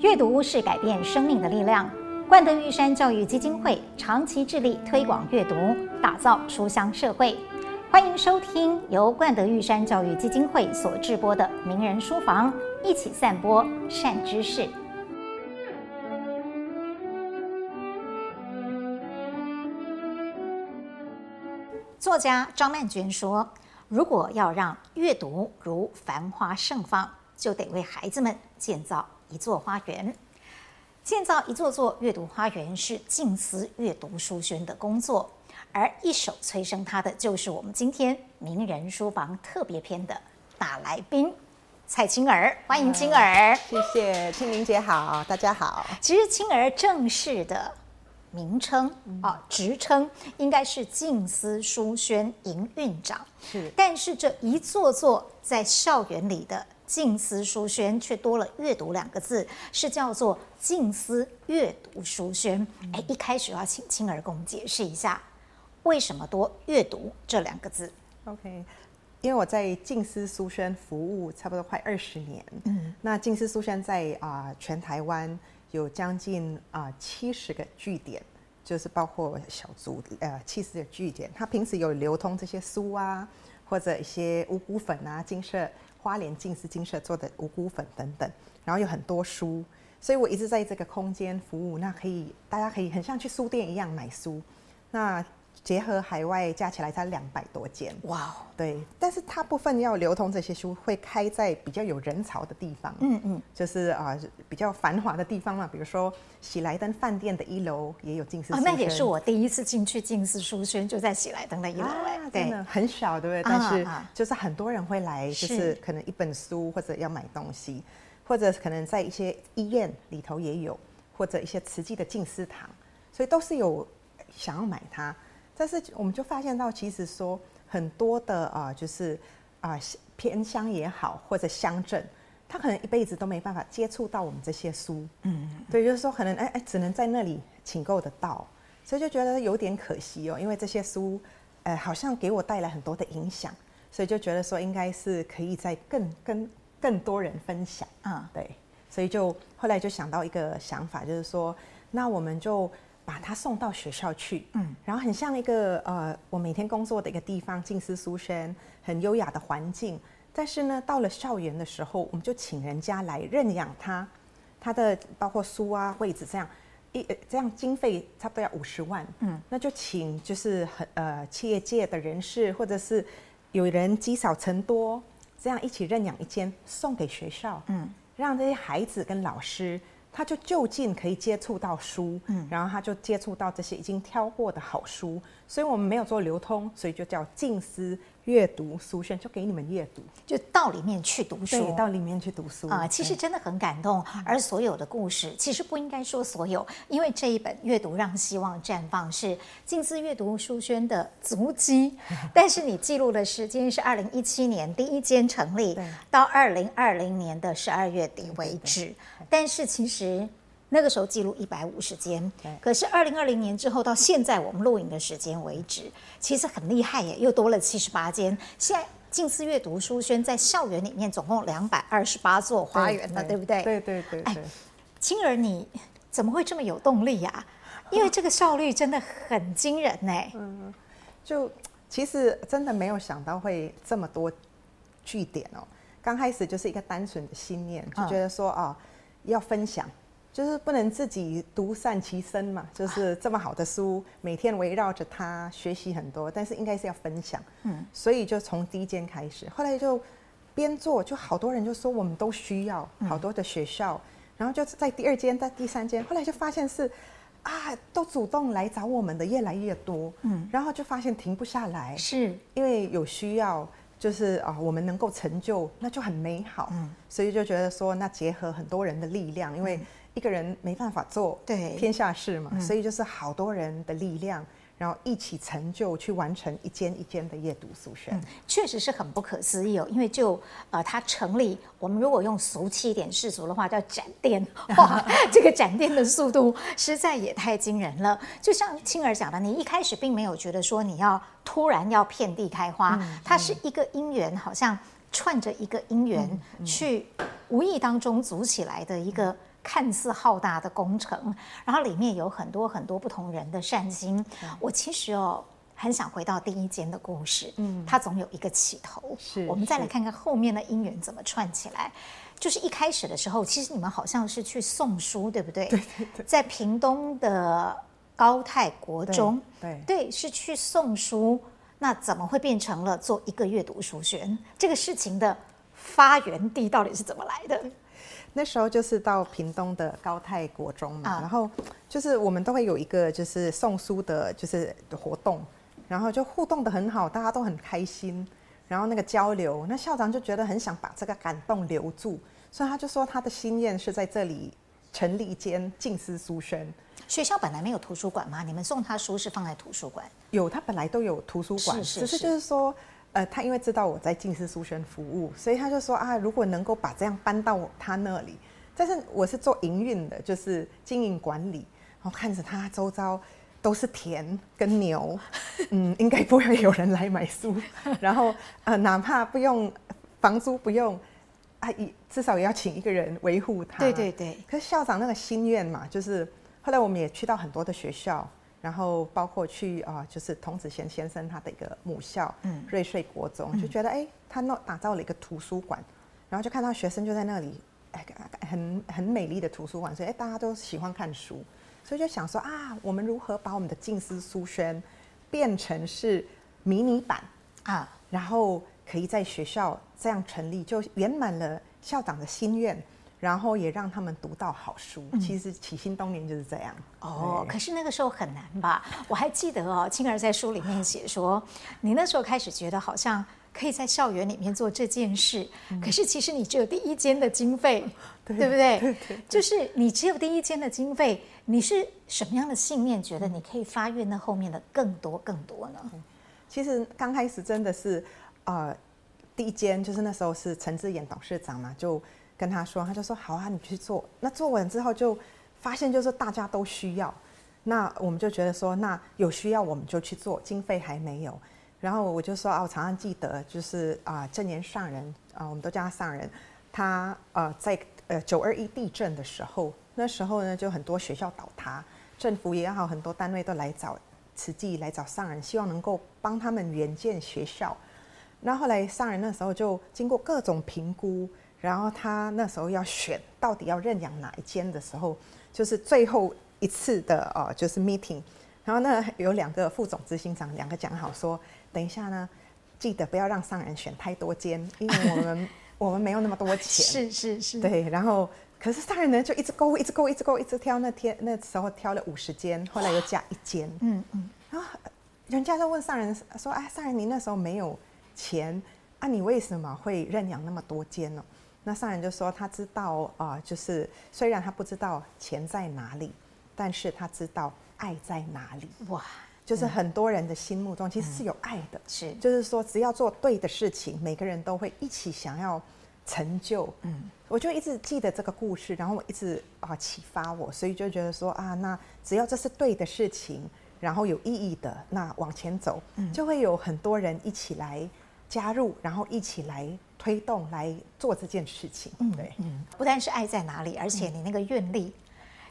阅读是改变生命的力量。冠德玉山教育基金会长期致力推广阅读，打造书香社会。欢迎收听由冠德玉山教育基金会所制播的《名人书房》，一起散播善知识。作家张曼娟说：“如果要让阅读如繁花盛放，就得为孩子们建造一座花园。建造一座座阅读花园是静思阅读书轩的工作，而一手催生它的，就是我们今天名人书房特别篇的大来宾蔡青儿。欢迎青儿，谢谢青玲姐好，大家好。其实青儿正式的。”名称啊，职称应该是静思书轩营运长。是，但是这一座座在校园里的静思书轩，却多了“阅读”两个字，是叫做静思阅读书轩。哎，一开始要请青儿给我们解释一下，为什么多“阅读”这两个字？OK，因为我在静思书轩服务差不多快二十年。嗯，那静思书轩在啊、呃、全台湾。有将近啊七十个据点，就是包括小组呃七十个据点。它平时有流通这些书啊，或者一些五谷粉啊，精舍花莲静思金舍做的五谷粉等等，然后有很多书，所以我一直在这个空间服务。那可以大家可以很像去书店一样买书，那。结合海外加起来才两百多间，哇哦，对，但是它部分要流通这些书会开在比较有人潮的地方，嗯嗯，就是啊、呃、比较繁华的地方嘛，比如说喜来登饭店的一楼也有静思书，哦，那也是我第一次进去静思书轩，就在喜来登的一楼，哎、啊，真的很小，对不对？但是就是很多人会来，就是。可能一本书或者要买东西，或者可能在一些医院里头也有，或者一些慈济的近思堂，所以都是有想要买它。但是我们就发现到，其实说很多的啊，就是啊偏乡也好，或者乡镇，他可能一辈子都没办法接触到我们这些书。嗯，对，就是说可能哎哎，只能在那里请购得到，所以就觉得有点可惜哦，因为这些书，呃，好像给我带来很多的影响，所以就觉得说应该是可以在更跟更多人分享。啊，对，所以就后来就想到一个想法，就是说，那我们就。把他送到学校去，嗯，然后很像一个呃，我每天工作的一个地方，静思书生，很优雅的环境。但是呢，到了校园的时候，我们就请人家来认养他，他的包括书啊、位置这样一这样经费差不多要五十万，嗯，那就请就是很呃企业界的人士，或者是有人积少成多，这样一起认养一间送给学校，嗯，让这些孩子跟老师。他就就近可以接触到书，嗯，然后他就接触到这些已经挑过的好书，所以我们没有做流通，所以就叫近思阅读书轩，就给你们阅读，就到里面去读书，对，到里面去读书。啊，其实真的很感动。而所有的故事，其实不应该说所有，因为这一本《阅读让希望绽放》是静思阅读书轩的足迹，但是你记录的时间是二零一七年第一间成立，到二零二零年的十二月底为止。但是其实那个时候记录一百五十间，可是二零二零年之后到现在我们录影的时间为止，其实很厉害耶，又多了七十八间。现在近思阅读书轩在校园里面总共两百二十八座花园了，对，不对？对对对，对。哎，青儿你怎么会这么有动力呀？因为这个效率真的很惊人呢。嗯，就其实真的没有想到会这么多据点哦。刚开始就是一个单纯的信念，就觉得说啊。要分享，就是不能自己独善其身嘛。就是这么好的书，每天围绕着它学习很多，但是应该是要分享。嗯，所以就从第一间开始，后来就边做，就好多人就说我们都需要，好多的学校，然后就在第二间、在第三间，后来就发现是啊，都主动来找我们的越来越多。嗯，然后就发现停不下来，是因为有需要。就是啊，我们能够成就，那就很美好。嗯，所以就觉得说，那结合很多人的力量，因为一个人没办法做对天下事嘛，所以就是好多人的力量。然后一起成就，去完成一间一间的阅读书轩，嗯，确实是很不可思议哦。因为就呃，它成立，我们如果用俗气一点世俗的话，叫展店，哇，这个展店的速度实在也太惊人了。就像青儿讲的，你一开始并没有觉得说你要突然要遍地开花，嗯，它是一个因缘，好像串着一个因缘去无意当中组起来的一个看似浩大的工程，然后里面有很多很多不同人的善心。嗯、我其实哦，很想回到第一间的故事，嗯，它总有一个起头。是，我们再来看看后面的姻缘怎么串起来。就是一开始的时候，其实你们好像是去送书，对不对？对对对。在屏东的高泰国中，对是去送书。那怎么会变成了做一个阅读书轩？这个事情的发源地到底是怎么来的？那时候就是到屏东的高泰国中嘛，啊、然后就是我们都会有一个就是送书的，就是活动，然后就互动的很好，大家都很开心，然后那个交流，那校长就觉得很想把这个感动留住，所以他就说他的心愿是在这里成立一间静思书轩。学校本来没有图书馆吗？你们送他书是放在图书馆？有，他本来都有图书馆，是是是，只是就是说。呃，他因为知道我在近视书轩服务，所以他就说啊，如果能够把这样搬到他那里，但是我是做营运的，就是经营管理，然后看着他周遭都是田跟牛，嗯，应该不会有人来买书，然后呃，哪怕不用房租不用，啊，至少也要请一个人维护他。对对对。可是校长那个心愿嘛，就是后来我们也去到很多的学校。然后包括去啊、呃，就是童子贤先生他的一个母校，嗯，瑞穗国中，就觉得哎，他弄打造了一个图书馆，然后就看到学生就在那里，哎，很很美丽的图书馆，所以哎，大家都喜欢看书，所以就想说啊，我们如何把我们的静思书轩变成是迷你版啊，然后可以在学校这样成立，就圆满了校长的心愿。然后也让他们读到好书。其实起心动念就是这样。哦，可是那个时候很难吧？我还记得哦，青儿在书里面写说，你那时候开始觉得好像可以在校园里面做这件事，可是其实你只有第一间的经费，对不对？就是你只有第一间的经费，你是什么样的信念，觉得你可以发愿那后面的更多更多呢？其实刚开始真的是，呃，第一间就是那时候是陈志远董事长嘛，就。跟他说，他就说好啊，你去做。那做完之后就发现，就是大家都需要。那我们就觉得说，那有需要我们就去做，经费还没有。然后我就说啊，我常常记得，就是啊，证严上人啊，我们都叫他上人。他呃，在呃九二一地震的时候，那时候呢，就很多学校倒塌，政府也好，很多单位都来找慈济，来找上人，希望能够帮他们援建学校。那后来上人那时候就经过各种评估。然后他那时候要选到底要认养哪一间的时候，就是最后一次的哦，就是 meeting。然后那有两个副总执行长，两个讲好说，等一下呢，记得不要让上人选太多间，因为我们 我们没有那么多钱。是是是。对，然后可是上人呢就一直勾，一直勾，一直勾，一直挑。那天那时候挑了五十间，后来又加一间。嗯嗯。然后人家就问上人说：“哎，上人，你那时候没有钱啊？你为什么会认养那么多间呢？”那上人就说他知道啊、呃，就是虽然他不知道钱在哪里，但是他知道爱在哪里。哇，就是很多人的心目中其实是有爱的，是、嗯，就是说只要做对的事情，每个人都会一起想要成就。嗯，我就一直记得这个故事，然后我一直啊启发我，所以就觉得说啊，那只要这是对的事情，然后有意义的，那往前走，嗯，就会有很多人一起来加入，然后一起来。推动来做这件事情，嗯，对，嗯，不但是爱在哪里，而且你那个愿力，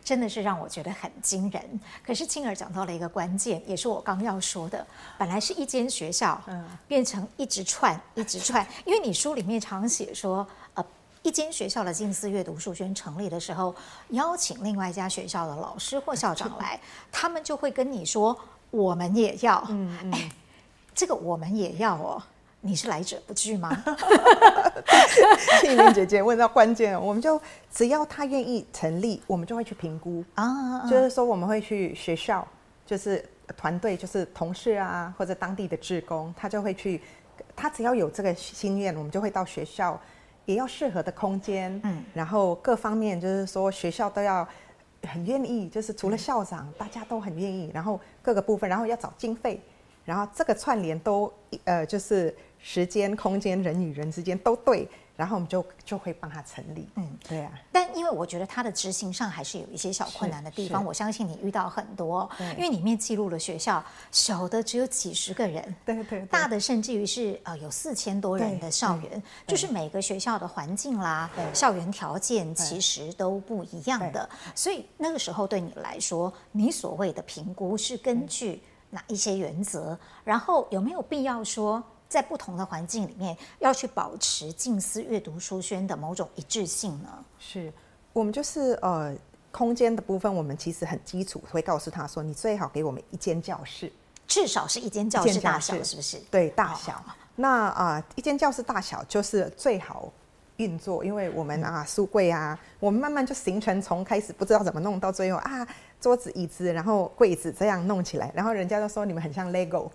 真的是让我觉得很惊人。嗯、可是青儿讲到了一个关键，也是我刚要说的，本来是一间学校，嗯，变成一直串，一直串。因为你书里面常写说，呃，一间学校的近似阅读书轩成立的时候，邀请另外一家学校的老师或校长来，他们就会跟你说，我们也要，嗯，嗯，哎，这个我们也要哦。你是来者不拒吗？庆玲姐姐问到关键，我们就只要他愿意成立，我们就会去评估啊。就是说，我们会去学校，就是团队，就是同事啊，或者当地的职工，他就会去。他只要有这个心愿，我们就会到学校，也要适合的空间，嗯，然后各方面就是说学校都要很愿意，就是除了校长，大家都很愿意，然后各个部分，然后要找经费，然后这个串联都呃就是。时间、空间、人与人之间都对，然后我们就就会帮他成立。嗯，对啊。但因为我觉得他的执行上还是有一些小困难的地方，我相信你遇到很多。因为里面记录了学校小的只有几十个人，对对，对，大的甚至于是呃有四千多人的校园，就是每个学校的环境啦、校园条件其实都不一样的。所以那个时候对你来说，你所谓的评估是根据哪一些原则？然后有没有必要说？在不同的环境里面，要去保持静思阅读书轩的某种一致性呢？是我们就是呃，空间的部分，我们其实很基础，会告诉他说，你最好给我们一间教室，至少是一间教室大小，是不是？对，大小。哦、那啊、呃，一间教室大小就是最好运作，因为我们啊，书柜啊，我们慢慢就形成从开始不知道怎么弄到最后啊。桌子、椅子，然后柜子这样弄起来，然后人家都说你们很像 Lego。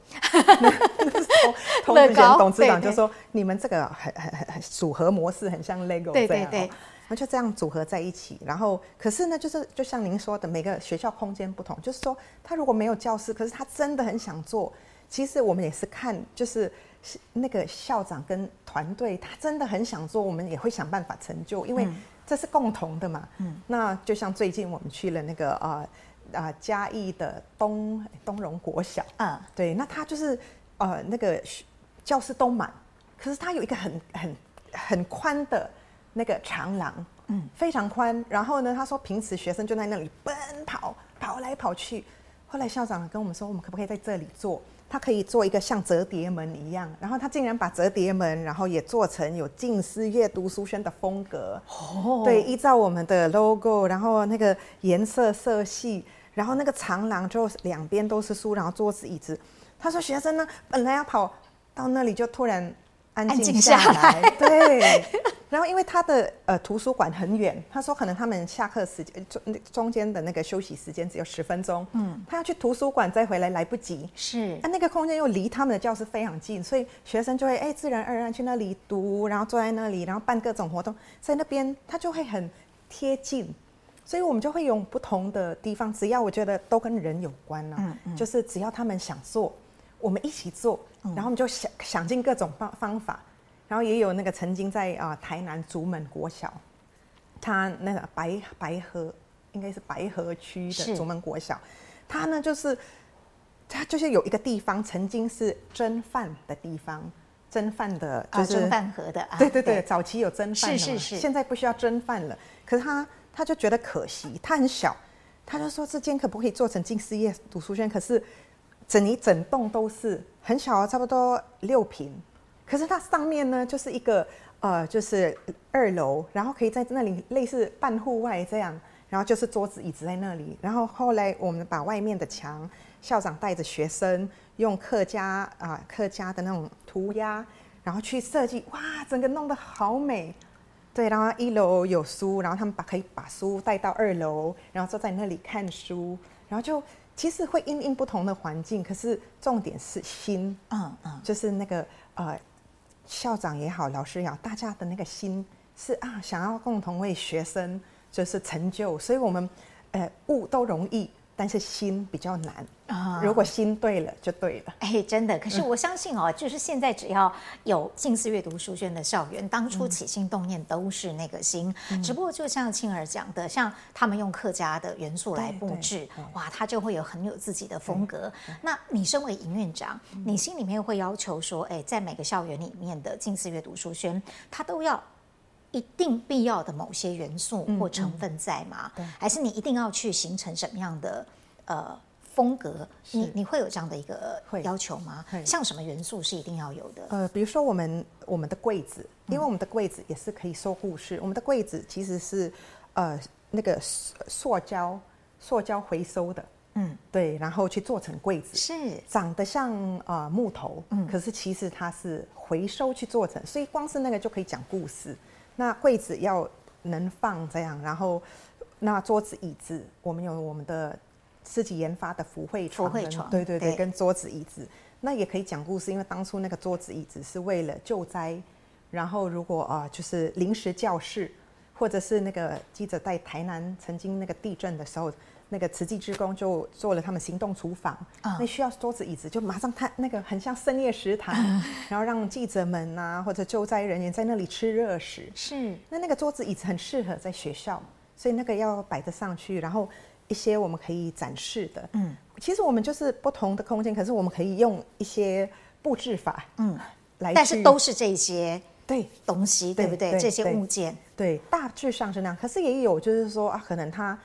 童子贤董事长就说你们这个很很很很组合模式很像 Lego 这样，对对对，然后就这样组合在一起。然后可是呢，就是就像您说的，每个学校空间不同，就是说他如果没有教室，可是他真的很想做。其实我们也是看，就是那个校长跟团队，他真的很想做，我们也会想办法成就，因为。这是共同的嘛？嗯，那就像最近我们去了那个呃呃嘉义的东东荣国小，嗯，对，那他就是呃那个教室都满，可是他有一个很很很宽的那个长廊，嗯，非常宽。然后呢，他说平时学生就在那里奔跑跑来跑去，后来校长跟我们说，我们可不可以在这里做？他可以做一个像折叠门一样，然后他竟然把折叠门，然后也做成有近思阅读书轩的风格。哦，对，依照我们的 logo，然后那个颜色色系，然后那个长廊就两边都是书，然后桌子椅子。他说学生呢，本来要跑到那里，就突然安静下来。下来对。然后，因为他的呃图书馆很远，他说可能他们下课时间中中间的那个休息时间只有十分钟，嗯，他要去图书馆再回来来不及，是，啊，那个空间又离他们的教室非常近，所以学生就会哎自然而然去那里读，然后坐在那里，然后办各种活动，在那边他就会很贴近，所以我们就会用不同的地方，只要我觉得都跟人有关呢、啊，嗯嗯，就是只要他们想做，我们一起做，然后我们就想想尽各种方方法。然后也有那个曾经在啊、呃、台南竹门国小，他那个白白河应该是白河区的竹门国小，他呢就是他就是有一个地方曾经是蒸饭的地方，蒸饭的就是、啊、蒸饭盒的，对对对，对早期有蒸饭的，是是是，现在不需要蒸饭了。可是他他就觉得可惜，他很小，他就说这间可不可以做成静思阅读书圈？可是整一整栋都是很小，差不多六坪。可是它上面呢，就是一个呃，就是二楼，然后可以在那里类似半户外这样，然后就是桌子椅子在那里。然后后来我们把外面的墙，校长带着学生用客家啊、呃、客家的那种涂鸦，然后去设计，哇，整个弄得好美。对，然后一楼有书，然后他们把可以把书带到二楼，然后坐在那里看书，然后就其实会因应不同的环境，可是重点是心，嗯嗯，就是那个呃。校长也好，老师也好，大家的那个心是啊，想要共同为学生就是成就，所以我们呃物都容易，但是心比较难啊。如果心对了，就对了。哎，真的。可是我相信哦，嗯、就是现在只要有近似阅读书轩的校园，当初起心动念都是那个心。嗯、只不过就像青儿讲的，像他们用客家的元素来布置，哇，他就会有很有自己的风格。那你身为营院长，你心里面会要求说，哎，在每个校园里面的近似阅读书轩，它都要。一定必要的某些元素或成分在吗？嗯嗯、还是你一定要去形成什么样的呃风格？你你会有这样的一个要求吗？像什么元素是一定要有的？呃，比如说我们我们的柜子，因为我们的柜子也是可以说故事。嗯、我们的柜子其实是呃那个塑胶塑胶回收的，嗯，对，然后去做成柜子，是长得像呃木头，嗯，可是其实它是回收去做成，所以光是那个就可以讲故事。那柜子要能放这样，然后那桌子椅子，我们有我们的自己研发的福慧床，福慧床，对对对，对跟桌子椅子，那也可以讲故事，因为当初那个桌子椅子是为了救灾，然后如果啊、呃、就是临时教室。或者是那个记者在台南曾经那个地震的时候，那个慈济志工就做了他们行动厨房，嗯、那需要桌子椅子，就马上他那个很像深夜食堂，嗯、然后让记者们啊或者救灾人员在那里吃热食。是，那那个桌子椅子很适合在学校，所以那个要摆得上去，然后一些我们可以展示的。嗯，其实我们就是不同的空间，可是我们可以用一些布置法，嗯，来，但是都是这些。对东西对不对？这些物件对，大致上是那样。可是也有就是说啊，可能他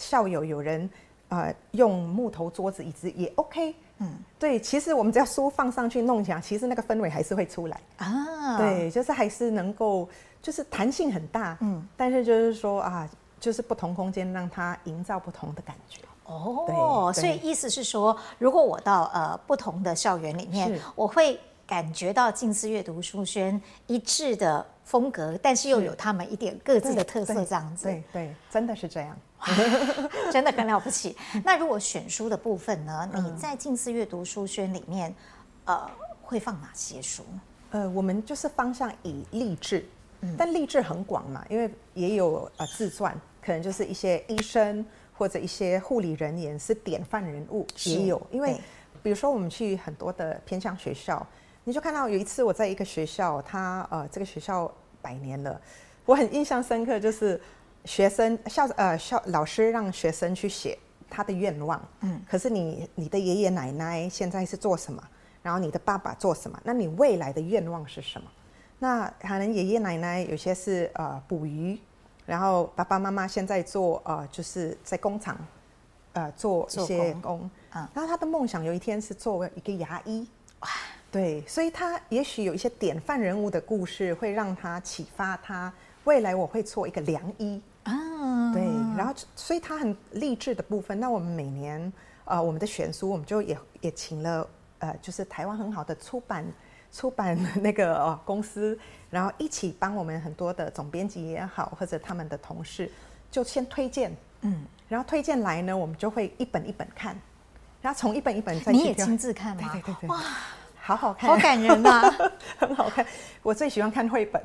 校友有人呃用木头桌子椅子也 OK。嗯，对，其实我们只要书放上去弄起来，其实那个氛围还是会出来啊。对，就是还是能够就是弹性很大。嗯，但是就是说啊，就是不同空间让它营造不同的感觉。哦，所以意思是说，如果我到呃不同的校园里面，我会。感觉到近思阅读书轩一致的风格，但是又有他们一点各自的特色，这样子。对对，对，真的是这样，真的很了不起。那如果选书的部分呢？你在近思阅读书轩里面，呃，会放哪些书？呃，我们就是方向以励志，但励志很广嘛，因为也有呃自传，可能就是一些医生或者一些护理人员是典范人物，也有。因为比如说我们去很多的偏向学校。你就看到有一次我在一个学校，他呃这个学校百年了，我很印象深刻，就是学生校呃校老师让学生去写他的愿望，嗯，可是你你的爷爷奶奶现在是做什么？然后你的爸爸做什么？那你未来的愿望是什么？那可能爷爷奶奶有些是呃捕鱼，然后爸爸妈妈现在做呃就是在工厂呃做一些工，嗯，然后他的梦想有一天是作为一个牙医，哇。对，所以他也许有一些典范人物的故事，会让他启发他未来我会做一个良医啊。对，然后所以他很励志的部分。那我们每年呃我们的选书，我们就也也请了呃就是台湾很好的出版出版那个、呃、公司，然后一起帮我们很多的总编辑也好，或者他们的同事就先推荐，嗯，然后推荐来呢，我们就会一本一本看，然后从一本一本再去你也亲自看吗？对对对对，哇。好好看，好感人啊，很好看。我最喜欢看绘本，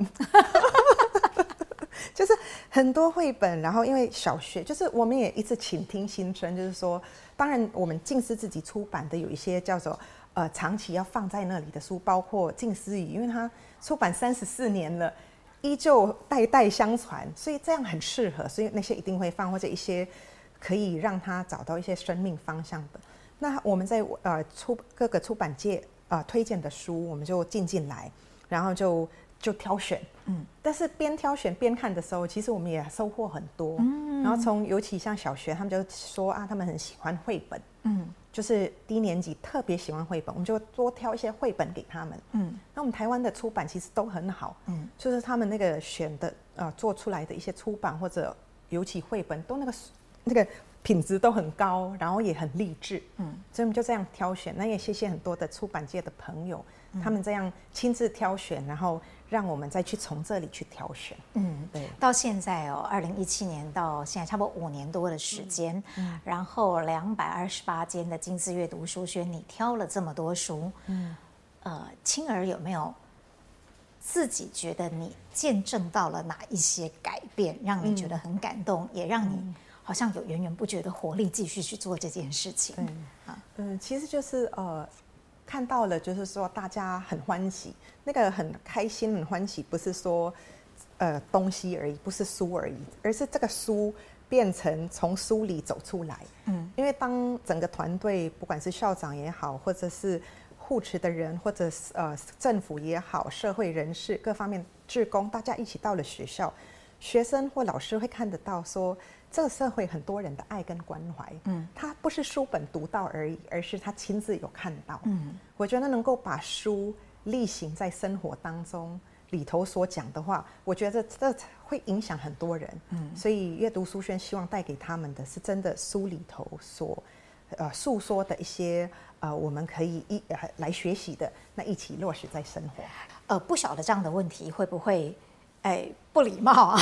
就是很多绘本。然后因为小学，就是我们也一直倾听心声，就是说，当然我们静思自己出版的有一些叫做呃长期要放在那里的书，包括静思语，因为它出版三十四年了，依旧代代相传，所以这样很适合，所以那些一定会放，或者一些可以让他找到一些生命方向的。那我们在呃出各个出版界。啊、呃，推荐的书我们就进进来，然后就就挑选，嗯，但是边挑选边看的时候，其实我们也收获很多，嗯，然后从尤其像小学，他们就说啊，他们很喜欢绘本，嗯，就是低年级特别喜欢绘本，我们就多挑一些绘本给他们，嗯，那我们台湾的出版其实都很好，嗯，就是他们那个选的呃做出来的一些出版或者尤其绘本都那个那个。品质都很高，然后也很励志，嗯，所以我们就这样挑选。那也谢谢很多的出版界的朋友，嗯、他们这样亲自挑选，然后让我们再去从这里去挑选。嗯，对。到现在哦，二零一七年到现在差不多五年多的时间，嗯，然后两百二十八间的金丝阅读书轩，你挑了这么多书，嗯，呃，青儿有没有自己觉得你见证到了哪一些改变，让你觉得很感动，嗯、也让你、嗯。好像有源源不绝的活力，继续去做这件事情。嗯，嗯，其实就是呃，看到了，就是说大家很欢喜，那个很开心、很欢喜，不是说呃东西而已，不是书而已，而是这个书变成从书里走出来。嗯，因为当整个团队，不管是校长也好，或者是护持的人，或者是呃政府也好，社会人士各方面志工，大家一起到了学校，学生或老师会看得到说。这个社会很多人的爱跟关怀，嗯，他不是书本读到而已，而是他亲自有看到，嗯，我觉得能够把书例行在生活当中里头所讲的话，我觉得这会影响很多人，嗯，所以阅读书轩希望带给他们的是真的书里头所呃诉说的一些呃我们可以一来学习的，那一起落实在生活。呃，不晓得这样的问题会不会？哎，不礼貌啊！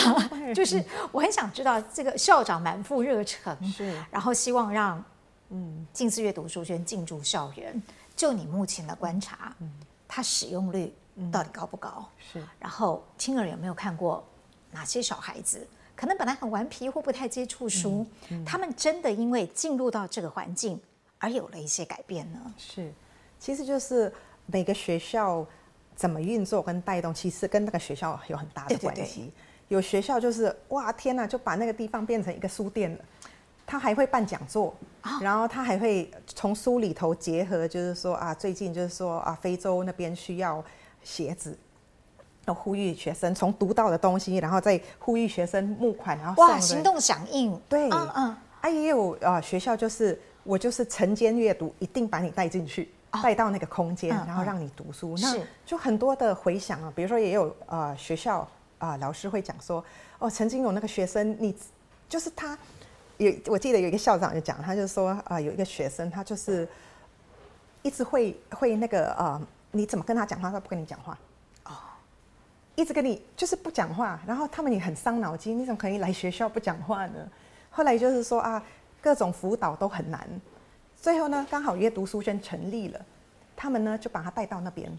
就是我很想知道，这个校长满腹热忱，是，然后希望让嗯静思阅读书圈进驻校园。就你目前的观察，嗯，它使用率到底高不高？是。然后青儿有没有看过哪些小孩子可能本来很顽皮或不太接触书，他们真的因为进入到这个环境而有了一些改变呢？是，其实就是每个学校怎么运作跟带动，其实跟那个学校有很大的关系。对。对对，有学校就是哇天哪，就把那个地方变成一个书店了，他还会办讲座，哦、然后他还会从书里头结合，就是说啊，最近就是说啊，非洲那边需要鞋子。要呼吁学生从读到的东西，然后再呼吁学生募款，然后哇，行动响应，对，嗯嗯，啊也有啊、呃，学校就是我就是晨间阅读，一定把你带进去，哦、带到那个空间，然后让你读书，嗯、那就很多的回响啊。比如说也有啊、呃，学校啊、呃，老师会讲说，哦，曾经有那个学生，你就是他，有我记得有一个校长就讲，他就说啊、呃，有一个学生，他就是一直会会那个呃，你怎么跟他讲话，他不跟你讲话。一直跟你就是不讲话，然后他们也很伤脑筋。你怎么可以来学校不讲话呢？后来就是说啊，各种辅导都很难。最后呢，刚好阅读书轩成立了，他们呢就把他带到那边，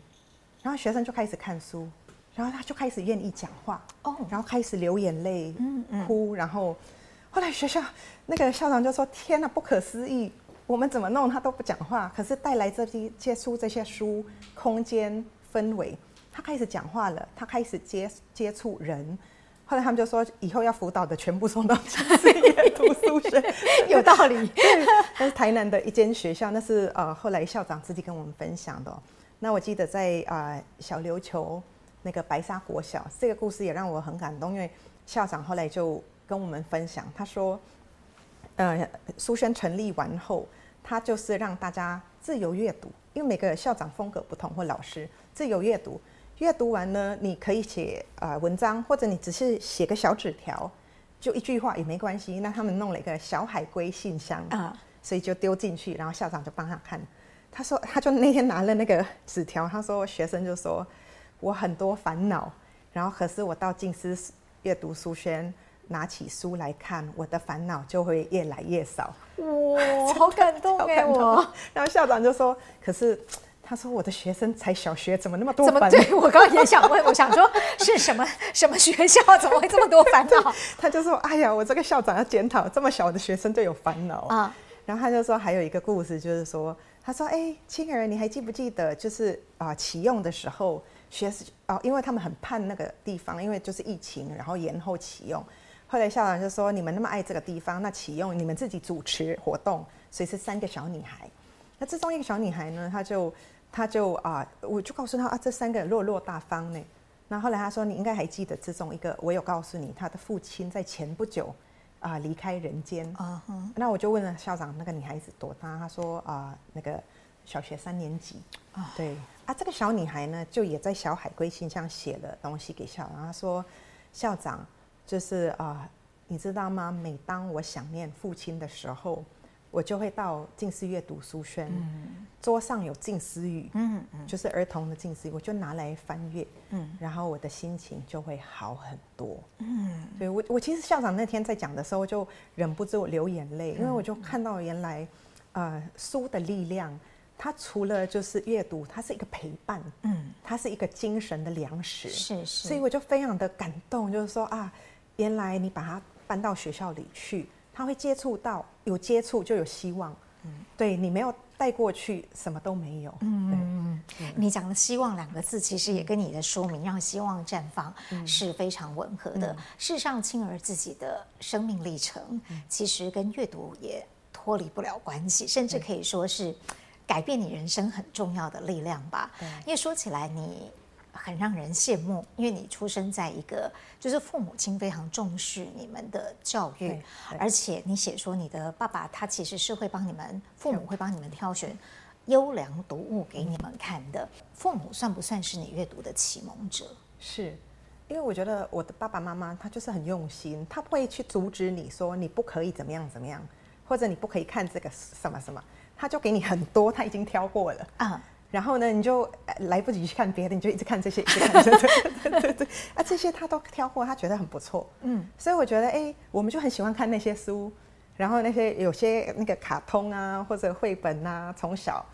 然后学生就开始看书，然后他就开始愿意讲话哦，然后开始流眼泪，嗯嗯，哭。然后后来学校那个校长就说：“天哪，不可思议！我们怎么弄他都不讲话，可是带来这些接触这些书空间氛围。”他开始讲话了，他开始接接触人，后来他们就说以后要辅导的全部送到静思阅读书生，有道理。对，那是台南的一间学校，那是呃后来校长自己跟我们分享的。那我记得在啊、呃、小琉球那个白沙国小，这个故事也让我很感动，因为校长后来就跟我们分享，他说，呃书轩成立完后，他就是让大家自由阅读，因为每个校长风格不同或老师自由阅读。阅读完呢，你可以写啊、呃、文章，或者你只是写个小纸条，就一句话也没关系。那他们弄了一个小海龟信箱啊，所以就丢进去，然后校长就帮他看。他说，他就那天拿了那个纸条，他说学生就说，我很多烦恼，然后可是我到静思阅读书轩拿起书来看，我的烦恼就会越来越少。哇，好感动 哎我。然后校长就说，可是。他说：“我的学生才小学，怎么那么多烦恼？”怎么对我刚刚也想问，我想说是什么 什么学校，怎么会这么多烦恼？他就说：“哎呀，我这个校长要检讨，这么小的学生就有烦恼啊。”然后他就说：“还有一个故事，就是说，他说：‘哎，青儿，你还记不记得，就是啊，启用的时候，学生哦，因为他们很盼那个地方，因为就是疫情，然后延后启用。后来校长就说：‘你们那么爱这个地方，那启用你们自己主持活动，所以是三个小女孩。那这中一个小女孩呢，她就。”他就啊，我就告诉他啊，这三个人落落大方呢。那后来他说，你应该还记得之中一个，我有告诉你，他的父亲在前不久啊离开人间。Uh huh. 那我就问了校长，那个女孩子多大？他说啊，那个小学三年级。Uh huh. 对啊，这个小女孩呢，就也在小海龟信箱写了东西给校长。她说，校长就是啊，你知道吗？每当我想念父亲的时候。我就会到近思阅读书轩，嗯、桌上有近思语，嗯嗯、就是儿童的近思语，我就拿来翻阅，嗯、然后我的心情就会好很多。嗯，所以我我其实校长那天在讲的时候，就忍不住流眼泪，嗯、因为我就看到原来，呃，书的力量，它除了就是阅读，它是一个陪伴，嗯，它是一个精神的粮食，是是，所以我就非常的感动，就是说啊，原来你把它搬到学校里去。他会接触到，有接触就有希望。嗯，对，你没有带过去，什么都没有。嗯嗯，你讲的“希望”两个字，其实也跟你的书名“让希望绽放”是非常吻合的。事实上，青儿自己的生命历程，其实跟阅读也脱离不了关系，甚至可以说是改变你人生很重要的力量吧。因为说起来你。很让人羡慕，因为你出生在一个就是父母亲非常重视你们的教育，而且你写说你的爸爸他其实是会帮你们，父母会帮你们挑选优良读物给你们看的。父母算不算是你阅读的启蒙者？是，因为我觉得我的爸爸妈妈他就是很用心，他不会去阻止你说你不可以怎么样怎么样，或者你不可以看这个什么什么，他就给你很多，他已经挑过了啊。然后呢，你就来不及去看别的，你就一直看这些，一直看这些，对对对，啊，这些他都挑过，他觉得很不错，嗯，所以我觉得，哎，我们就很喜欢看那些书，然后那些有些那个卡通啊，或者绘本啊，从小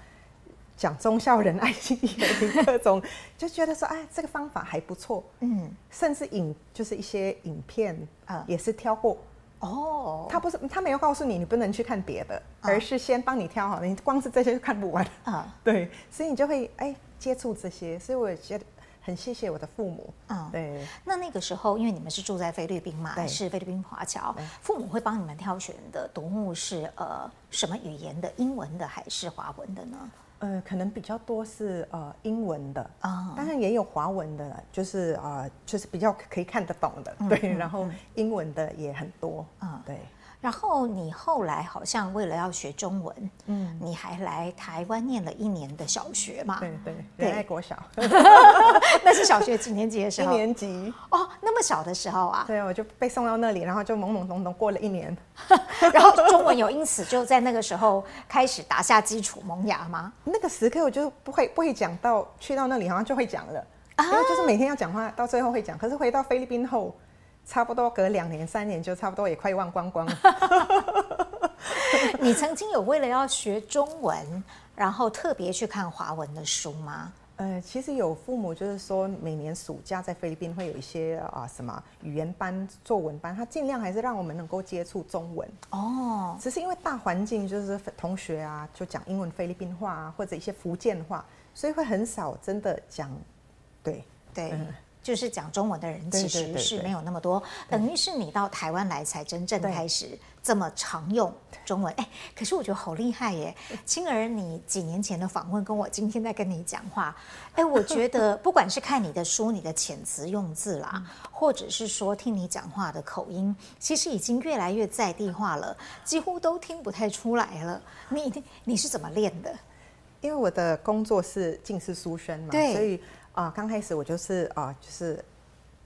讲忠孝仁爱信义和各种，就觉得说哎，这个方法还不错，嗯，甚至影就是一些影片啊，也是挑过。哦，他不是他没有告诉你你不能去看别的，而是先帮你挑好，你光是这些就看不完啊。对，所以你就会哎接触这些，所以我也觉得很谢谢我的父母。嗯，对。那那个时候，因为你们是住在菲律宾嘛，对是菲律宾华侨，父母会帮你们挑选的读物是呃什么语言的？英文的还是华文的呢？呃，可能比较多是呃英文的。啊，当然也有华文的，就是啊、呃，就是比较可以看得懂的，对，嗯嗯嗯、然后英文的也很多。啊，对。然后你后来好像为了要学中文，嗯，你还来台湾念了一年的小学嘛？对对，仁爱国小。那是小学几年级的时候？一年级。哦，那么小的时候啊？对啊，我就被送到那里，然后就懵懵懂懂过了一年。然后中文有因此就在那个时候开始打下基础萌芽吗？那个时刻我就不会不会讲到去到那里好像就会讲了，啊、因为就是每天要讲话，到最后会讲。可是回到菲律宾后。差不多隔两年三年就差不多也快忘光光了。你曾经有为了要学中文，然后特别去看华文的书吗？呃，其实有父母就是说，每年暑假在菲律宾会有一些啊什么语言班、作文班，他尽量还是让我们能够接触中文。哦，只是因为大环境就是同学啊，就讲英文菲律宾话啊，或者一些福建话，所以会很少真的讲。对对。嗯就是讲中文的人其实是没有那么多，等于是你到台湾来才真正开始这么常用中文。哎，可是我觉得好厉害耶，青儿，你几年前的访问跟我今天在跟你讲话，哎，我觉得不管是看你的书，你的遣词用字啦，或者是说听你讲话的口音，其实已经越来越在地化了，几乎都听不太出来了。你你是怎么练的？因为我的工作是近似书生嘛，对所以。啊，刚开始我就是啊，就是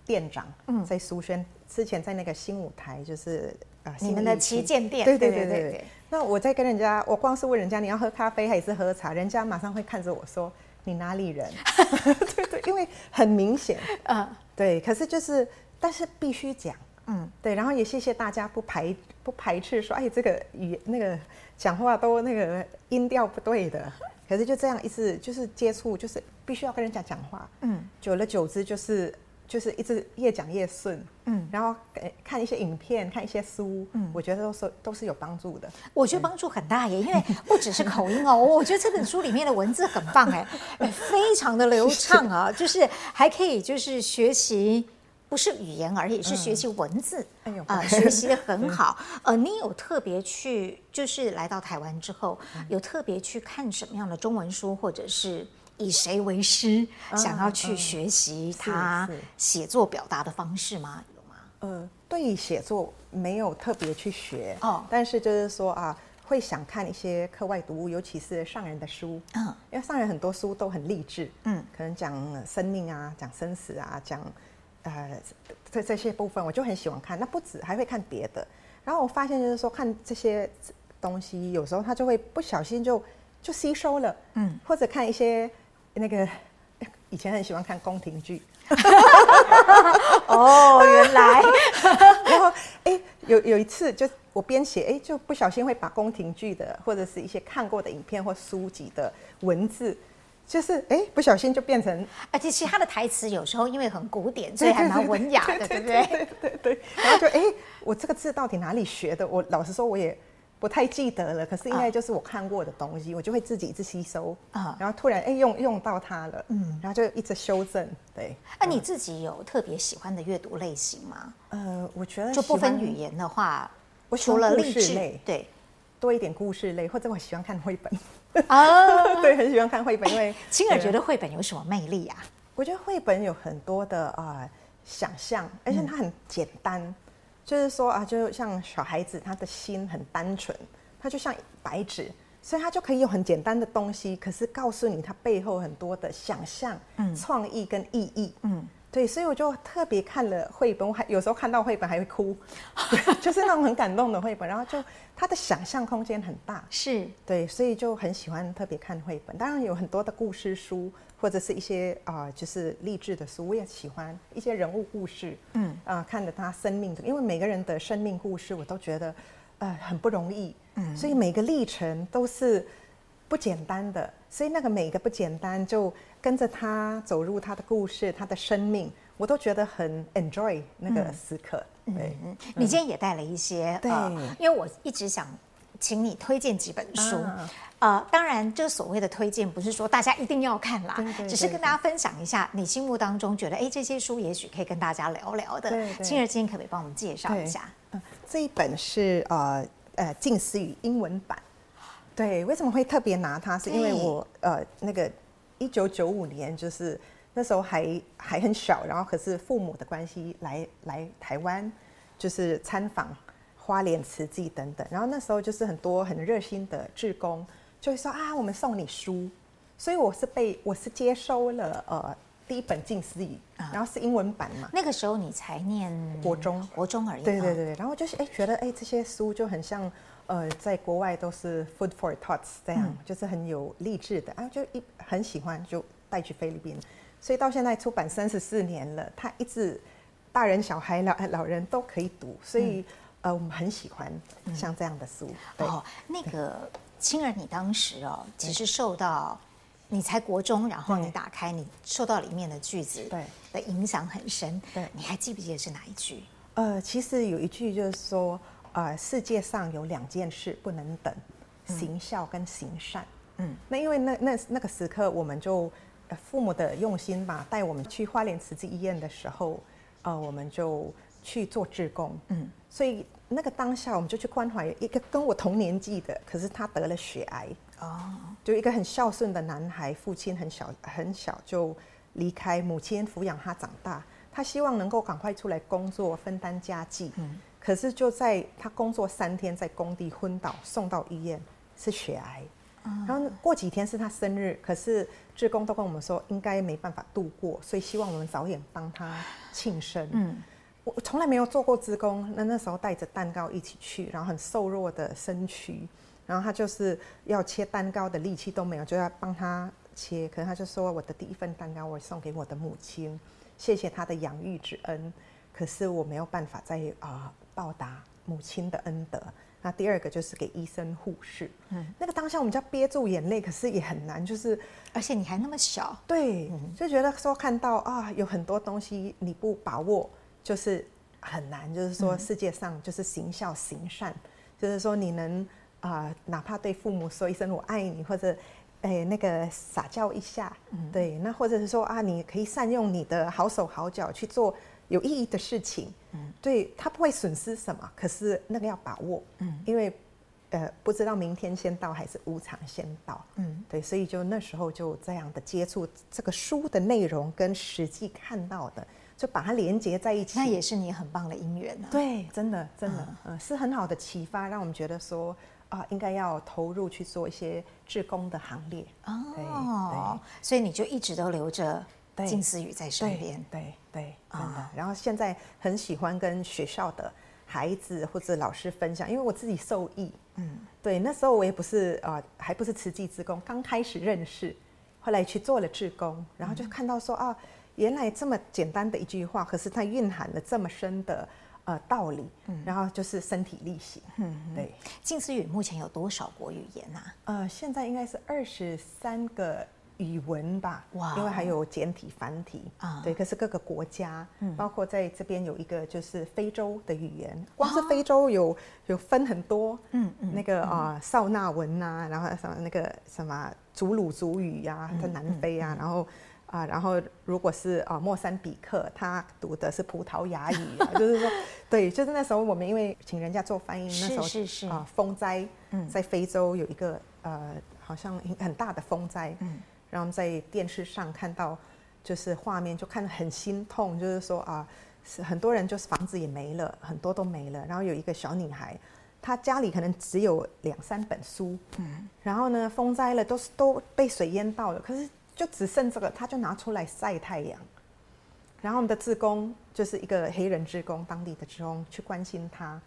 店长，嗯，在苏轩之前，在那个新舞台，就是啊，你们的旗舰店，对对对对对。那我在跟人家，我光是问人家你要喝咖啡还是喝茶，人家马上会看着我说你哪里人？对对，因为很明显，嗯，对。可是就是，但是必须讲，嗯，对。然后也谢谢大家不排不排斥说，哎，这个语那个讲话都那个音调不对的。可是就这样一直就是接触，就是必须要跟人家讲话。嗯，久了久之就是就是一直越讲越顺。嗯，然后看一些影片，看一些书，嗯，我觉得都是都是有帮助的。我觉得帮助很大耶，因为不只是口音哦，我觉得这本书里面的文字很棒哎，非常的流畅啊，就是还可以就是学习。不是语言而已，是学习文字啊、嗯呃，学习的很好。呃，你有特别去，就是来到台湾之后，有特别去看什么样的中文书，或者是以谁为师，想要去学习他写作表达的方式吗？有吗？呃，对写作没有特别去学哦，但是就是说啊，会想看一些课外读物，尤其是上人的书。嗯，因为上人很多书都很励志，嗯，可能讲生命啊，讲生死啊，讲。呃，这这些部分我就很喜欢看，那不止还会看别的。然后我发现就是说，看这些东西，有时候他就会不小心就就吸收了，嗯，或者看一些那个以前很喜欢看宫廷剧，哦，原来，然后哎，有有一次就我编写，哎，就不小心会把宫廷剧的或者是一些看过的影片或书籍的文字。就是哎，不小心就变成，而且其他的台词有时候因为很古典，所以还蛮文雅的，对不对？对对对。然后就哎，我这个字到底哪里学的？我老实说，我也不太记得了。可是应该就是我看过的东西，我就会自己一直吸收啊。然后突然哎，用用到它了，嗯，然后就一直修正。对。那你自己有特别喜欢的阅读类型吗？呃，我觉得就不分语言的话，我除了励志类，对，多一点故事类，或者我喜欢看绘本。啊，对，很喜欢看绘本，因为 青儿觉得绘本有什么魅力啊？我觉得绘本有很多的啊、呃、想象，而且它很简单，嗯、就是说啊，就像小孩子，他的心很单纯，他就像白纸，所以他就可以有很简单的东西，可是告诉你他背后很多的想象、嗯、创意跟意义，嗯。对，所以我就特别看了绘本，我还有时候看到绘本还会哭，就是那种很感动的绘本。然后就他的想象空间很大，是对，所以就很喜欢特别看绘本。当然有很多的故事书，或者是一些啊、呃，就是励志的书，我也喜欢一些人物故事。嗯啊、呃，看着他生命的，因为每个人的生命故事，我都觉得呃很不容易。嗯，所以每个历程都是不简单的，所以那个每个不简单，就跟着他走入他的故事，他的生命，我都觉得很 enjoy 那个时刻。嗯、对，嗯、你今天也带了一些，对、呃，因为我一直想请你推荐几本书。啊呃，当然，就所谓的推荐，不是说大家一定要看啦，对对对对，只是跟大家分享一下你心目当中觉得，哎，这些书也许可以跟大家聊聊的。青儿今天可不可以帮我们介绍一下？嗯，这一本是呃呃近思语英文版。对，为什么会特别拿它？是因为我呃那个一九九五年，就是那时候还还很小，然后可是父母的关系来来台湾，就是参访花莲慈济等等，然后那时候就是很多很热心的志工。就会说啊，我们送你书，所以我是被我是接收了呃第一本近思语，然后是英文版嘛。那个时候你才念国中，国中而已。对对对，然后就是哎觉得哎这些书就很像呃在国外都是 food for thoughts 这样，嗯、就是很有励志的啊，就一很喜欢就带去菲律宾，所以到现在出版三十四年了，他一直大人小孩老老人都可以读，所以、嗯、呃我们很喜欢像这样的书。嗯、哦，那个。青儿，你当时哦，其实受到你才国中，然后你打开，你受到里面的句子对的影响很深。对，你还记不记得是哪一句？呃，其实有一句就是说，呃，世界上有两件事不能等，行孝跟行善。嗯，那因为那那那个时刻，我们就父母的用心吧，带我们去花莲慈济医院的时候，呃，我们就去做志工。嗯，所以。那个当下，我们就去关怀一个跟我同年纪的，可是他得了血癌哦，就一个很孝顺的男孩，父亲很小很小就离开，母亲抚养他长大，他希望能够赶快出来工作分担家计，嗯，可是就在他工作三天，在工地昏倒，送到医院是血癌，然后过几天是他生日，可是志工都跟我们说应该没办法度过，所以希望我们早点帮他庆生，嗯。我从来没有做过志工，那那时候带着蛋糕一起去，然后很瘦弱的身躯，然后他就是要切蛋糕的力气都没有，就要帮他切。可是他就说：“我的第一份蛋糕我送给我的母亲，谢谢他的养育之恩。可是我没有办法再啊、呃、报答母亲的恩德。那第二个就是给医生护士，嗯，那个当下我们就要憋住眼泪，可是也很难，就是而且你还那么小，对，就觉得说看到啊有很多东西你不把握。就是很难，就是说世界上就是行孝行善，嗯、就是说你能啊、呃，哪怕对父母说一声我爱你，或者哎那个撒娇一下，嗯、对，那或者是说啊，你可以善用你的好手好脚去做有意义的事情，嗯，对他不会损失什么，可是那个要把握，嗯，因为呃不知道明天先到还是无常先到，嗯，对，所以就那时候就这样的接触这个书的内容跟实际看到的。就把它连接在一起，那也是你很棒的姻缘呢。对，真的，真的，嗯，嗯，是很好的启发，让我们觉得说啊，应该要投入去做一些志工的行列。哦，所以你就一直都留着静思语在身边。对对，对，真的。哦，然后现在很喜欢跟学校的孩子或者老师分享，因为我自己受益。嗯，对，那时候我也不是啊，还不是慈济志工，刚开始认识，后来去做了志工，然后就看到说啊。原来这么简单的一句话，可是它蕴含了这么深的呃道理。嗯，然后就是身体力行。嗯，对。静思语目前有多少国语言呐、啊？呃，现在应该是二十三个语文吧。哇！因为还有简体、繁体啊。对，可是各个国家，嗯，包括在这边有一个就是非洲的语言，光是非洲有有分很多。嗯嗯。那个啊，绍纳文呐，然后什么那个什么祖鲁族语呀，在南非啊，然后。啊，然后如果是啊莫桑比克，他读的是葡萄牙语，啊，就是说，对，就是那时候我们因为请人家做翻译，那时候是是啊风灾，在非洲有一个呃好像很大的风灾，嗯，然后在电视上看到就是画面，就看得很心痛，就是说啊，是很多人就是房子也没了，很多都没了，然后有一个小女孩，她家里可能只有两三本书，嗯，然后呢风灾了，都是都被水淹到了，可是。就只剩这个，他就拿出来晒太阳。然后我们的志工就是一个黑人志工，当地的志工去关心他，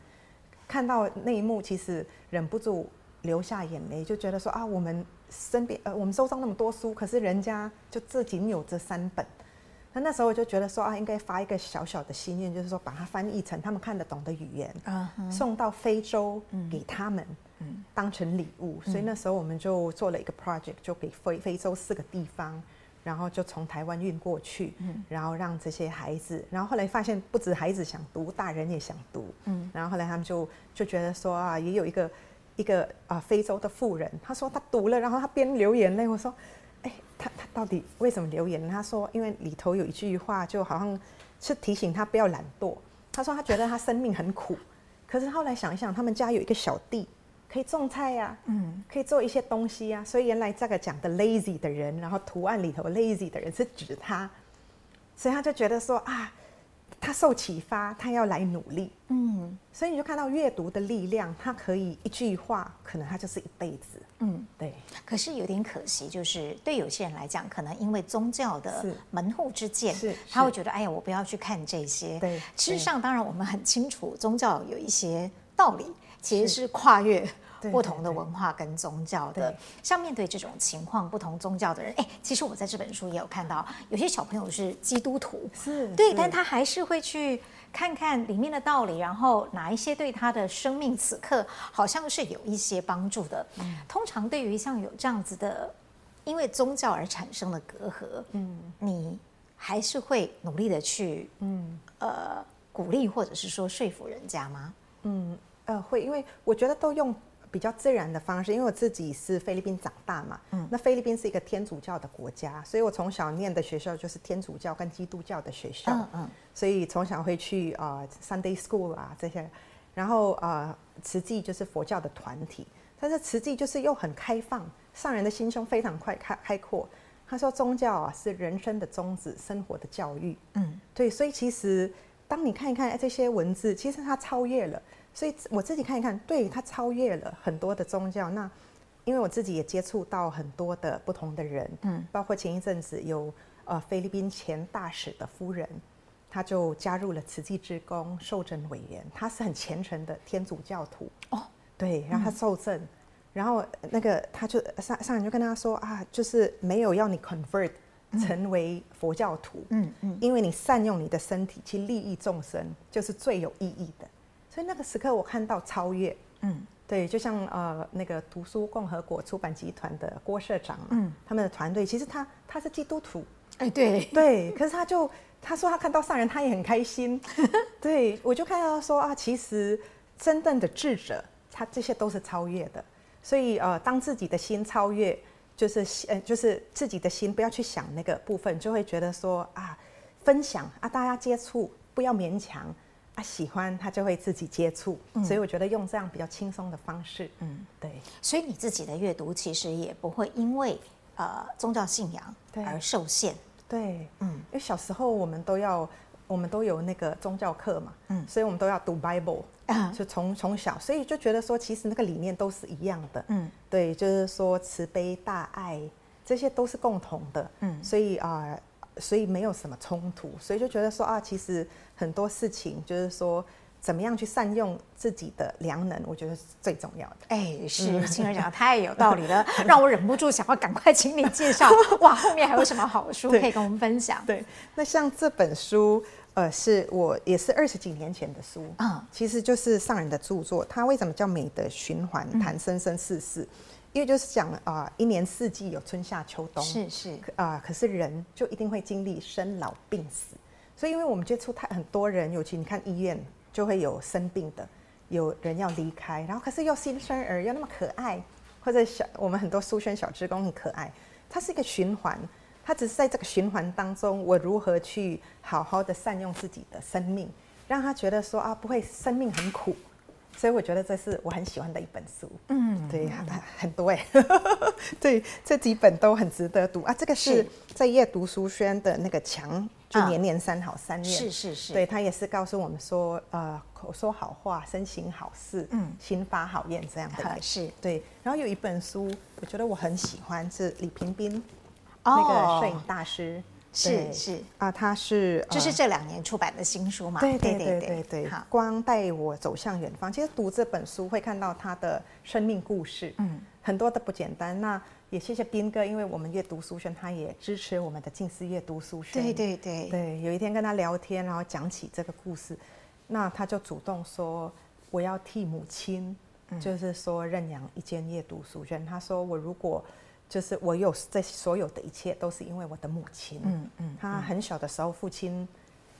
看到那一幕，其实忍不住流下眼泪，就觉得说啊，我们身边呃，我们收藏那么多书，可是人家就这仅有这三本。那那时候我就觉得说啊，应该发一个小小的心愿，就是说把它翻译成他们看得懂的语言，送到非洲给他们。嗯，当成礼物。所以那时候我们就做了一个 project，就给非非洲四个地方，然后就从台湾运过去，嗯，然后让这些孩子，然后后来发现不止孩子想读，大人也想读，嗯，然后后来他们就就觉得说啊，也有一个一个啊非洲的妇人，他说他读了，然后他边流眼泪，我说，哎，他他到底为什么流眼泪？他说因为里头有一句话，就好像是提醒他不要懒惰。他说他觉得他生命很苦，可是后来想一想，他们家有一个小弟，可以种菜呀、啊，嗯，可以做一些东西呀、啊，所以原来这个讲的 lazy 的人，然后图案里头 lazy 的人是指他，所以他就觉得说啊。他受启发，他要来努力。嗯，所以你就看到阅读的力量，他可以一句话，可能他就是一辈子。嗯，对。可是有点可惜，就是对有些人来讲，可能因为宗教的门户之见，是他会觉得，哎呀，我不要去看这些。对，事实上，当然我们很清楚，宗教有一些道理，其实是跨越。不同的文化跟宗教的，像面对这种情况，不同宗教的人，哎，其实我在这本书也有看到，有些小朋友是基督徒，是对，但他还是会去看看里面的道理，然后哪一些对他的生命此刻好像是有一些帮助的。嗯，通常对于像有这样子的，因为宗教而产生的隔阂，嗯，你还是会努力的去，嗯，呃，鼓励或者是说说服人家吗？嗯，呃，会，因为我觉得都用。比较自然的方式，因为我自己是菲律宾长大嘛，嗯，那菲律宾是一个天主教的国家，所以我从小念的学校就是天主教跟基督教的学校，嗯，嗯，所以从小会去啊、呃、Sunday School 啊这些，然后啊、呃、慈济就是佛教的团体，但是慈济就是又很开放，上人的心胸非常快开开阔。他说宗教啊是人生的宗旨，生活的教育，嗯，对，所以其实当你看一看这些文字，其实它超越了。所以我自己看一看，对，他超越了很多的宗教。那因为我自己也接触到很多的不同的人，嗯，包括前一阵子有呃菲律宾前大使的夫人，他就加入了慈济志工受证委员，他是很虔诚的天主教徒。哦，对，然后他受证，嗯、然后那个他就上上人就跟他说啊，就是没有要你 convert 成为佛教徒，嗯嗯，因为你善用你的身体去利益众生，就是最有意义的。所以那个时刻，我看到超越，嗯，对，就像呃那个读书共和国出版集团的郭社长，嗯，他们的团队，其实他他是基督徒，哎，对。对，可是他就他说他看到上人，他也很开心，对，我就看到他说啊，其实真正的智者，他这些都是超越的，所以呃，当自己的心超越，就是呃就是自己的心不要去想那个部分，就会觉得说啊，分享啊，大家接触，不要勉强。他喜欢，他就会自己接触，嗯，所以我觉得用这样比较轻松的方式，嗯，对。所以你自己的阅读其实也不会因为呃宗教信仰而受限，对，对，嗯，因为小时候我们都要，我们都有那个宗教课嘛，嗯，所以我们都要读 Bible，啊，就从从小，所以就觉得说其实那个理念都是一样的，嗯，对，就是说慈悲大爱这些都是共同的，嗯，所以啊。呃所以没有什么冲突，所以就觉得说啊，其实很多事情就是说，怎么样去善用自己的良能，我觉得是最重要的。哎，是青儿讲的太有道理了，让我忍不住想要赶快请你介绍。哇，后面还有什么好书可以跟我们分享？对，那像这本书，呃，是我也是二十几年前的书啊，嗯，其实就是上人的著作。它为什么叫美的循环？谈生生世世。嗯因为就是讲啊、呃，一年四季有春夏秋冬，是是啊、呃，可是人就一定会经历生老病死，所以因为我们接触太很多人，尤其你看医院就会有生病的，有人要离开，然后可是又新生儿又那么可爱，或者小我们很多书轩小职工很可爱，它是一个循环，它只是在这个循环当中，我如何去好好的善用自己的生命，让他觉得说啊，不会生命很苦。所以我觉得这是我很喜欢的一本书，嗯，对，很很多哎，对，这几本都很值得读。啊。这个是在夜读书轩的那个墙，就年年三好三愿，是是是，对，他也是告诉我们说，呃，口说好话，身行好事，嗯，心发好愿这样的，是，对。然后有一本书，我觉得我很喜欢，是李平斌那个摄影大师。是是啊，他是就是这两年出版的新书嘛？对对对对对。好，光带我走向远方。其实读这本书会看到他的生命故事，嗯，很多都不简单。那也谢谢斌哥，因为我们阅读书生，他也支持我们的近思阅读书生。对对对对。有一天跟他聊天，然后讲起这个故事，那他就主动说：“我要替母亲就是说认养一间阅读书生。他说我如果就是我有这所有的一切，都是因为我的母亲。嗯嗯，她很小的时候父亲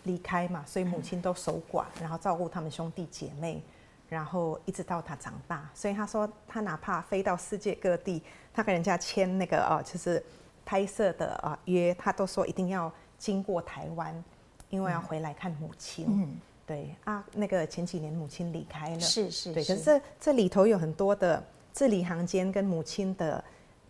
离开嘛，所以母亲都守寡，然后照顾他们兄弟姐妹，然后一直到他长大。所以他说他哪怕飞到世界各地，他跟人家签那个啊，就是拍摄的啊约，他都说一定要经过台湾，因为要回来看母亲。嗯。对啊，那个前几年母亲离开了，是是，对。可是这这里头有很多的字里行间跟母亲的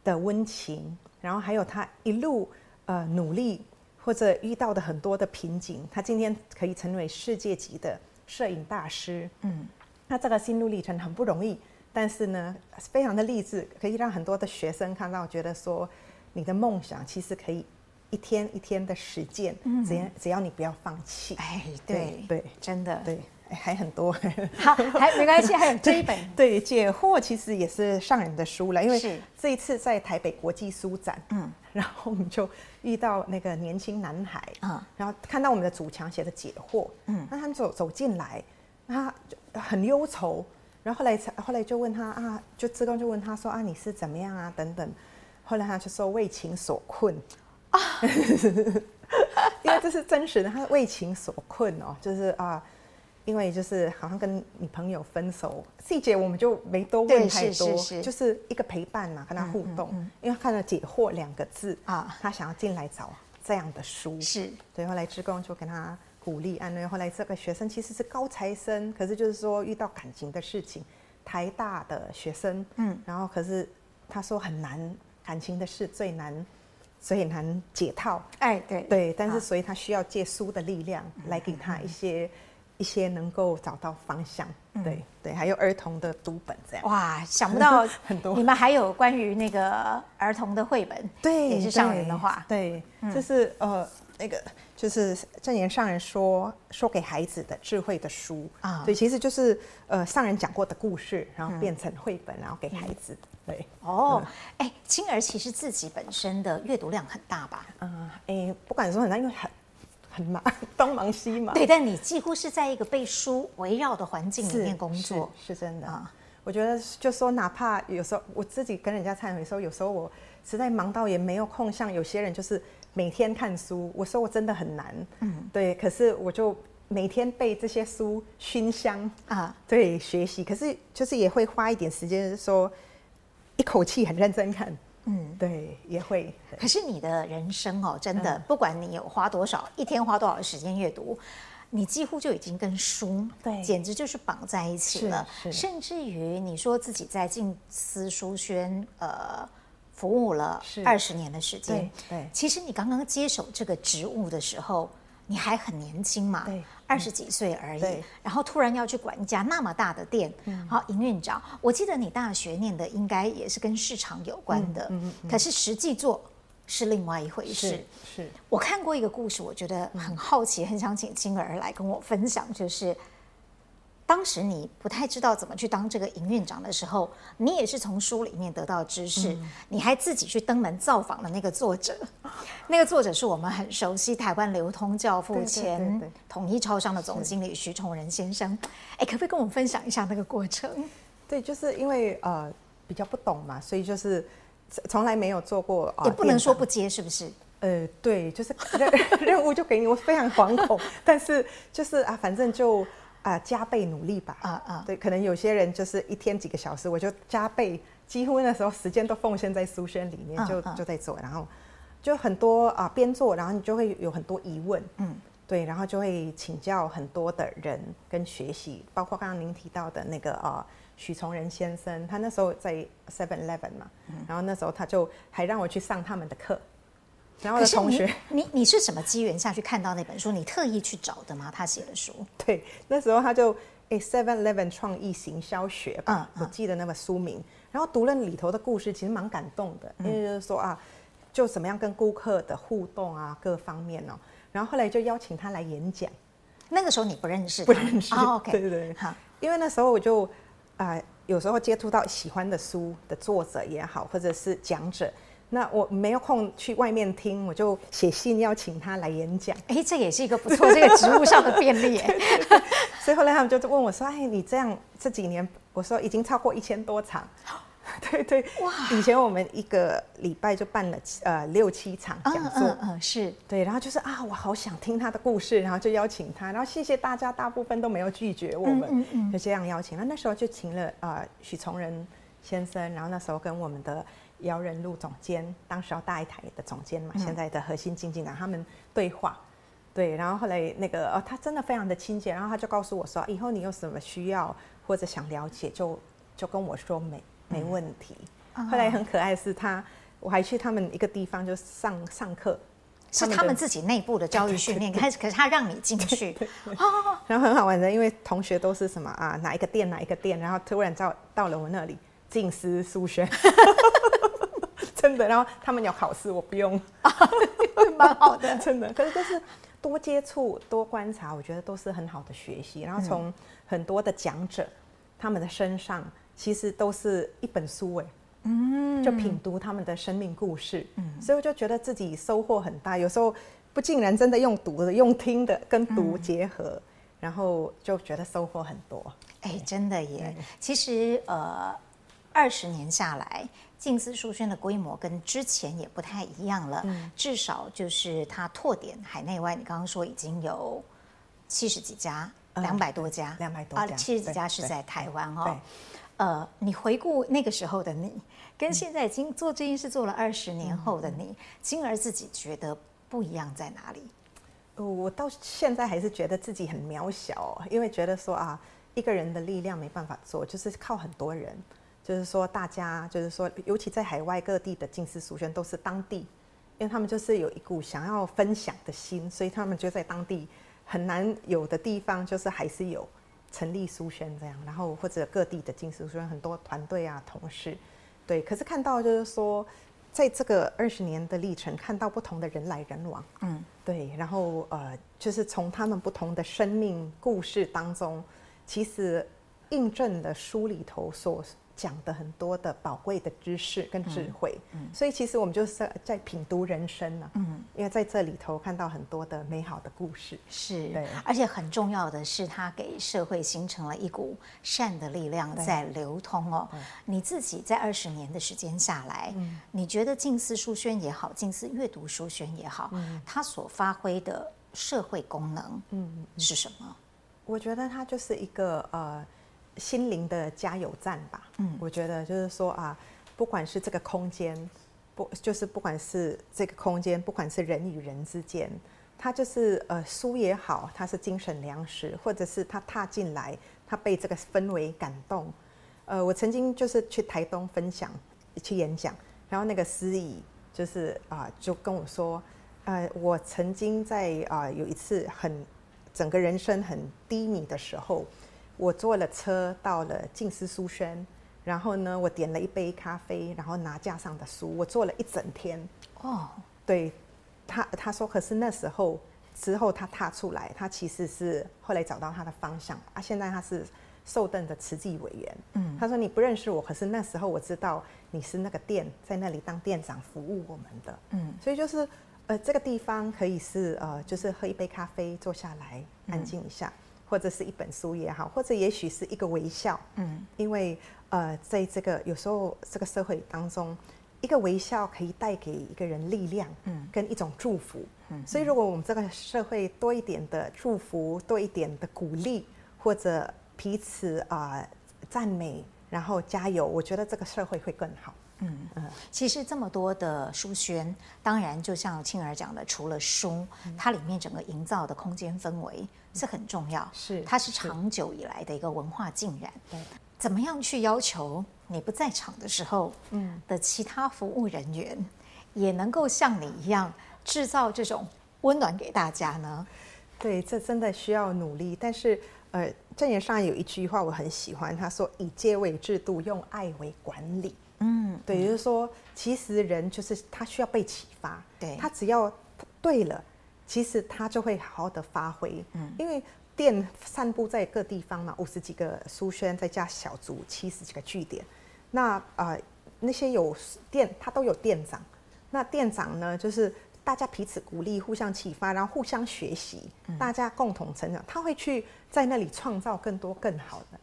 的温情，然后还有他一路呃努力或者遇到的很多的瓶颈，他今天可以成为世界级的摄影大师。嗯，那这个心路历程很不容易，但是呢，非常的励志，可以让很多的学生看到，觉得说你的梦想其实可以。一天一天的实践，只要只要你不要放弃，哎，对对，真的。对，还很多，好，还没关系，还有这一本，对，解惑其实也是上人的书了，因为这一次在台北国际书展，嗯，然后我们就遇到那个年轻男孩，嗯，然后看到我们的主墙写的解惑，嗯，那他们走走进来，他很忧愁，然后后来后来就问他啊，就志工就问他说啊，你是怎么样啊？等等，后来他就说为情所困。啊，因为这是真实的，他为情所困哦，就是啊，因为就是好像跟你朋友分手，细节我们就没多问太多，就是一个陪伴嘛，跟他互动，嗯嗯嗯、因为他看到“解惑”两个字啊，他想要进来找这样的书，是。对，后来志工就跟他鼓励安慰，后来这个学生其实是高材生，可是就是说遇到感情的事情，台大的学生，嗯，然后可是他说很难，感情的事最难。所以很难解套，哎，对。对，但是所以他需要借书的力量来给他一些、嗯、一些能够找到方向，嗯、对对，还有儿童的读本这样。哇，想不到很多，你们还有关于那个儿童的绘本，对，也是上人的话，对，这、就是呃那个就是正言上人说说给孩子的智慧的书。啊，对，其实就是呃上人讲过的故事，然后变成绘本，然后给孩子。嗯。对。哦，哎、嗯，青儿其实自己本身的阅读量很大吧？嗯，哎，不管说很大，因为很很忙，东忙西忙。对，但你几乎是在一个被书围绕的环境里面工作，是，真的啊。嗯、我觉得，就说哪怕有时候我自己跟人家忏悔说，有时候我实在忙到也没有空，像有些人就是每天看书。我说我真的很难，嗯，对。可是我就每天被这些书熏香啊，对，学习。可是就是也会花一点时间说。一口气很认真看，嗯，对，也会。可是你的人生哦，真的，不管你有花多少，一天花多少时间阅读，你几乎就已经跟书，对，简直就是绑在一起了。甚至于你说自己在静思书轩呃服务了二十年的时间，对，其实你刚刚接手这个职务的时候，你还很年轻嘛，二十几岁而已，然后突然要去管一家那么大的店，嗯、好，营运长，我记得你大学念的应该也是跟市场有关的，可是实际做是另外一回事。是，是我看过一个故事，我觉得很好奇，嗯、很想请青儿来跟我分享，就是。当时你不太知道怎么去当这个营运长的时候，你也是从书里面得到知识，嗯、你还自己去登门造访了那个作者，那个作者是我们很熟悉台湾流通教父前统一超商的总经理徐崇仁先生。哎，可不可以跟我们分享一下那个过程？对，就是因为呃比较不懂嘛，所以就是从来没有做过，也不能说不接，是不是？呃，对，就是 任任务就给你，我非常惶恐，但是就是啊，反正就。啊，加倍努力吧！啊啊，对，可能有些人就是一天几个小时，我就加倍，几乎那时候时间都奉献在书轩里面，就就在做，然后就很多啊，边做，然后你就会有很多疑问，嗯，对，然后就会请教很多的人跟学习，包括刚刚您提到的那个啊，许崇仁先生，他那时候在 Seven Eleven 嘛，然后那时候他就还让我去上他们的课。然后的同学，你你，你是什么机缘下去看到那本书？你特意去找的吗？他写的书？对，那时候他就诶，Seven Eleven 创意行销学吧，嗯嗯、我记得那个书名。然后读了里头的故事，其实蛮感动的，因为就是说啊，就怎么样跟顾客的互动啊，各方面哦。然后后来就邀请他来演讲。那个时候你不认识？不认识。哦、okay, 对对对。好，因为那时候我就啊、呃，有时候接触到喜欢的书的作者也好，或者是讲者。那我没有空去外面听，我就写信邀请他来演讲。哎，这也是一个不错，这个职务上的便利。所以后来他们就问我说：“哎，你这样这几年，我说已经超过一千多场。”对对哇！以前我们一个礼拜就办了呃六七场讲座，嗯嗯，是对，然后就是啊，我好想听他的故事，然后就邀请他，然后谢谢大家，大部分都没有拒绝我们，就这样邀请。那那时候就请了呃许崇仁先生，然后那时候跟我们的。姚仁禄总监，当时要大一台的总监嘛，现在的核心经纪人，他们对话，对，然后后来那个哦，他真的非常的亲切，然后他就告诉我说，以后你有什么需要或者想了解，就就跟我说没没问题。嗯、后来很可爱是他，我还去他们一个地方就上上课，是他们自己内部的教育训练，开始可是他让你进去，然后很好玩的，因为同学都是什么啊，哪一个店哪一个店，然后突然到到了我那里，静思书轩。真的，然后他们有考试，我不用，蛮好的，真的。可是就是多接触、多观察，我觉得都是很好的学习。然后从很多的讲者，他们的身上其实都是一本书，哎，嗯，就品读他们的生命故事，嗯，所以我就觉得自己收获很大。有时候不竟然真的用读的、用听的跟读结合，然后就觉得收获很多。哎，真的耶。其实呃，二十年下来。静思书轩的规模跟之前也不太一样了，嗯、至少就是它拓点海内外。你刚刚说已经有七十几家，两百、嗯、多家，两百多家，七十几家是在台湾哦。呃，你回顾那个时候的你，跟现在已经做这件事做了二十年后的你，菁、嗯、儿自己觉得不一样在哪里？我到现在还是觉得自己很渺小，因为觉得说啊，一个人的力量没办法做，就是靠很多人。就是说，大家就是说，尤其在海外各地的静思书轩都是当地，因为他们就是有一股想要分享的心，所以他们就在当地很难有的地方，就是还是有成立书轩这样，然后或者各地的静思书轩很多团队啊、同事，对。可是看到就是说，在这个二十年的历程，看到不同的人来人往，嗯，对，然后呃，就是从他们不同的生命故事当中，其实印证了书里头所。讲的很多的宝贵的知识跟智慧，嗯嗯、所以其实我们就是在品读人生呢、啊。嗯，因为在这里头看到很多的美好的故事，是，对，而且很重要的是，它给社会形成了一股善的力量在流通哦。你自己在二十年的时间下来，嗯、你觉得近思书轩也好，近思阅读书轩也好，嗯、它所发挥的社会功能，嗯，是什么？我觉得它就是一个呃。心灵的加油站吧，嗯，我觉得就是说啊，不管是这个空间，不就是不管是这个空间，不管是人与人之间，他就是呃书也好，他是精神粮食，或者是他踏进来，他被这个氛围感动。呃，我曾经就是去台东分享去演讲，然后那个司仪就是啊、呃、就跟我说，呃，我曾经在啊、呃、有一次很整个人生很低迷的时候。我坐了车到了静思书轩，然后呢，我点了一杯咖啡，然后拿架上的书，我坐了一整天。哦，对，他他说，可是那时候之后他踏出来，他其实是后来找到他的方向啊。现在他是受邓的慈济委员。嗯，他说你不认识我，可是那时候我知道你是那个店在那里当店长服务我们的。嗯，所以就是呃，这个地方可以是呃，就是喝一杯咖啡，坐下来安静一下。嗯或者是一本书也好，或者也许是一个微笑，嗯，因为呃，在这个有时候这个社会当中，一个微笑可以带给一个人力量，嗯，跟一种祝福，嗯，所以如果我们这个社会多一点的祝福，多一点的鼓励，或者彼此啊赞美，然后加油，我觉得这个社会会更好。嗯嗯，其实这么多的书轩，当然就像青儿讲的，除了书，它里面整个营造的空间氛围是很重要，是它是长久以来的一个文化浸染。对，怎么样去要求你不在场的时候，嗯，的其他服务人员也能够像你一样制造这种温暖给大家呢？对，这真的需要努力。但是，呃，正言上有一句话我很喜欢，他说：“以戒为制度，用爱为管理。”嗯，对，就是说，其实人就是他需要被启发，对，他只要对了，其实他就会好好的发挥。嗯，因为店散布在各地方嘛，五十几个书轩，再加小组七十几个据点，那啊、呃、那些有店，他都有店长，那店长呢，就是大家彼此鼓励、互相启发，然后互相学习，大家共同成长。他会去在那里创造更多更好的。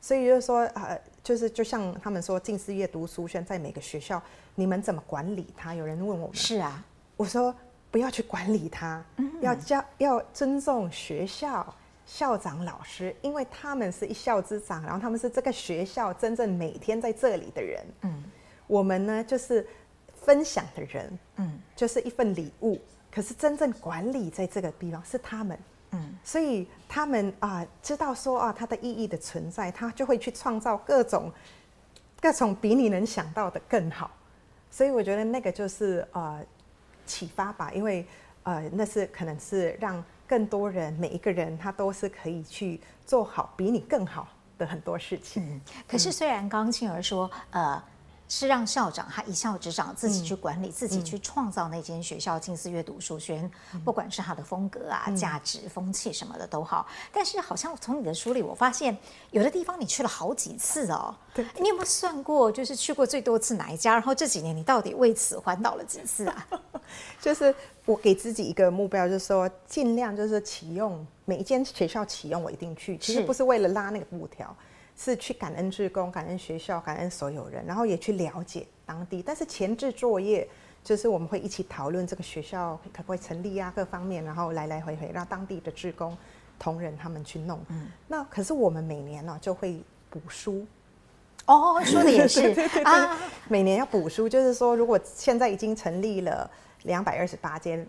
所以就是说，呃，就是就像他们说，近视阅读书现在每个学校，你们怎么管理它？有人问我们，是啊，我说不要去管理他，要教要尊重学校校长老师，因为他们是一校之长，然后他们是这个学校真正每天在这里的人。嗯，我们呢就是分享的人，嗯，就是一份礼物。可是真正管理在这个地方是他们。嗯，所以他们啊、呃，知道说啊，它的意义的存在，他就会去创造各种各种比你能想到的更好。所以我觉得那个就是呃启发吧，因为呃那是可能是让更多人每一个人他都是可以去做好比你更好的很多事情。嗯，可是虽然刚刚庆儿说呃。是让校长他一校之长自己去管理，嗯、自己去创造那间学校近似阅读书轩，嗯、不管是他的风格啊、嗯、价值、风气什么的都好。但是好像从你的书里，我发现有的地方你去了好几次哦。对，你有没有算过，就是去过最多次哪一家？然后这几年你到底为此环岛了几次啊？就是我给自己一个目标，就是说尽量就是启用每一间学校启用，我一定去。其实不是为了拉那个布条。是去感恩志工、感恩学校、感恩所有人，然后也去了解当地。但是前置作业就是我们会一起讨论这个学校可不可以成立啊，各方面，然后来来回回让当地的志工同仁他们去弄。嗯，那可是我们每年呢、啊、就会补书。哦，说的也是 对对对对啊，每年要补书，就是说如果现在已经成立了两百二十八间。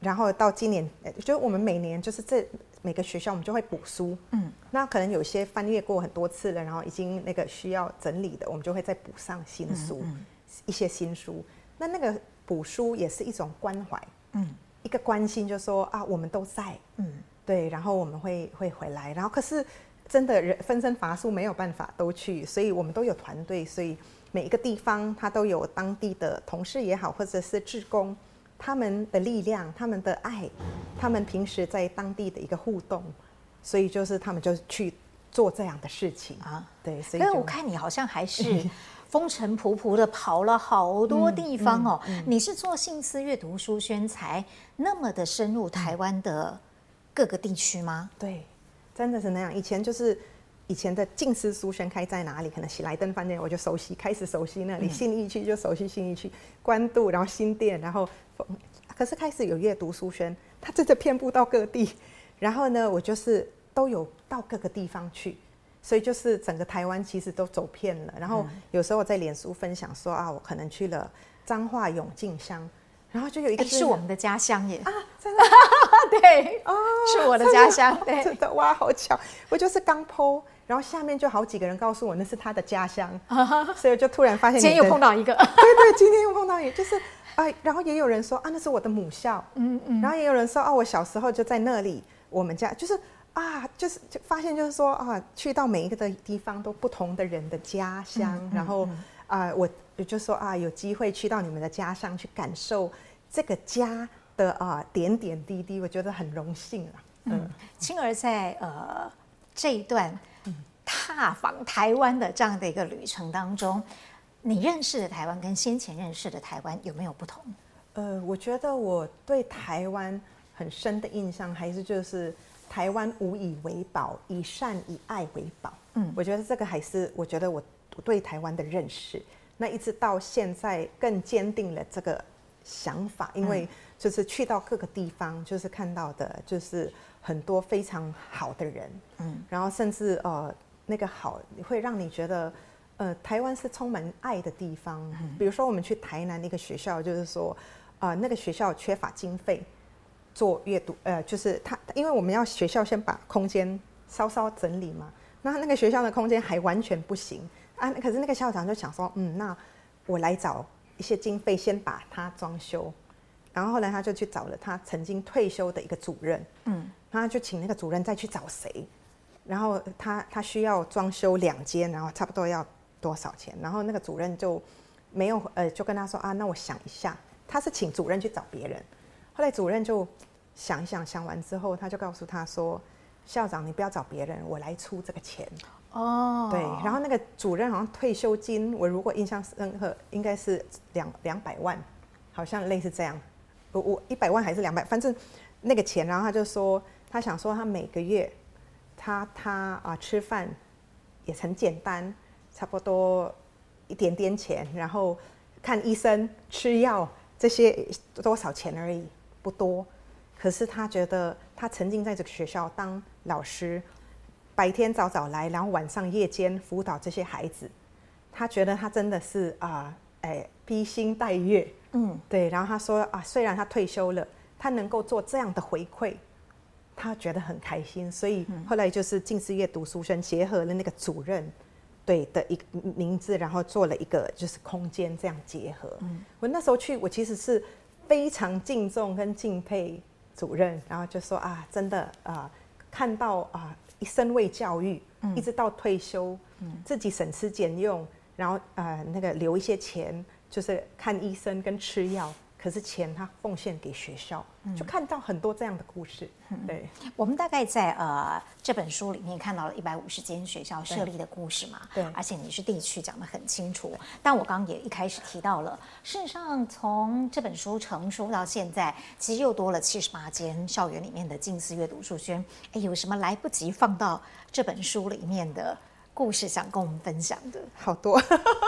然后到今年，就我们每年就是这每个学校，我们就会补书。嗯，那可能有些翻阅过很多次了，然后已经那个需要整理的，我们就会再补上新书，嗯嗯、一些新书。那那个补书也是一种关怀，嗯，一个关心，就是说啊，我们都在，嗯，对，然后我们会会回来。然后可是真的人分身乏术，没有办法都去，所以我们都有团队，所以每一个地方它都有当地的同事也好，或者是志工。他们的力量，他们的爱，他们平时在当地的一个互动，所以就是他们就去做这样的事情啊。对，所以我看你好像还是 风尘仆仆的跑了好多地方哦。嗯嗯嗯、你是做信思阅读书宣才那么的深入台湾的各个地区吗？对，真的是那样。以前就是。以前的静思书轩开在哪里？可能喜来登饭店，我就熟悉，开始熟悉那里。信义区就熟悉信义区，关渡，然后新店，然后，可是开始有阅读书轩，它真的遍布到各地。然后呢，我就是都有到各个地方去，所以就是整个台湾其实都走遍了。然后有时候我在脸书分享说啊，我可能去了彰化永靖乡。然后就有一个是我们的家乡耶啊，真的 对哦，是我的家乡，对，真的哇，好巧，我就是刚 po，然后下面就好几个人告诉我那是他的家乡，所以我就突然发现今天又碰到一个，对对，今天又碰到一个，就是啊，然后也有人说啊，那是我的母校，嗯嗯，然后也有人说啊，我小时候就在那里，我们家就是啊，就是就发现就是说啊，去到每一个的地方都不同的人的家乡，然后啊我。就说啊，有机会去到你们的家乡去感受这个家的啊点点滴滴，我觉得很荣幸啊。嗯，青儿在呃这一段踏访台湾的这样的一个旅程当中，你认识的台湾跟先前认识的台湾有没有不同？呃，我觉得我对台湾很深的印象还是就是台湾无以为宝，以善以爱为宝。嗯，我觉得这个还是我觉得我对台湾的认识。那一直到现在更坚定了这个想法，因为就是去到各个地方，就是看到的，就是很多非常好的人，嗯，然后甚至呃那个好会让你觉得，呃，台湾是充满爱的地方。比如说我们去台南那个学校，就是说，呃，那个学校缺乏经费做阅读，呃，就是他因为我们要学校先把空间稍稍整理嘛，那那个学校的空间还完全不行。啊！可是那个校长就想说，嗯，那我来找一些经费，先把它装修。然后后来他就去找了他曾经退休的一个主任，嗯，他就请那个主任再去找谁。然后他他需要装修两间，然后差不多要多少钱？然后那个主任就没有呃，就跟他说啊，那我想一下。他是请主任去找别人。后来主任就想一想，想完之后，他就告诉他说：“校长，你不要找别人，我来出这个钱。”哦，对，然后那个主任好像退休金，我如果印象深刻，应该是两两百万好像类似这样，我我一百万还是两百，反正那个钱，然后他就说他想说他每个月他他啊吃饭也很简单，差不多一点点钱，然后看医生吃药这些多少钱而已，不多。可是他觉得他曾经在这个学校当老师，白天早早来，然后晚上夜间辅导这些孩子。他觉得他真的是啊，哎，披星戴月，嗯，对。然后他说啊，虽然他退休了，他能够做这样的回馈，他觉得很开心。所以后来就是近视阅读书生结合了那个主任，对的一个名字，然后做了一个就是空间这样结合。嗯，我那时候去，我其实是非常敬重跟敬佩主任，然后就说啊，真的啊，看到啊，一生为教育，一直到退休，嗯，自己省吃俭用。然后呃，那个留一些钱，就是看医生跟吃药。可是钱他奉献给学校，就看到很多这样的故事。对，我们大概在呃这本书里面看到了一百五十间学校设立的故事嘛。对，而且你是地区讲得很清楚。但我刚刚也一开始提到了，事实上从这本书成书到现在，其实又多了七十八间校园里面的近似阅读书轩。哎，有什么来不及放到这本书里面的？故事想跟我们分享的好多，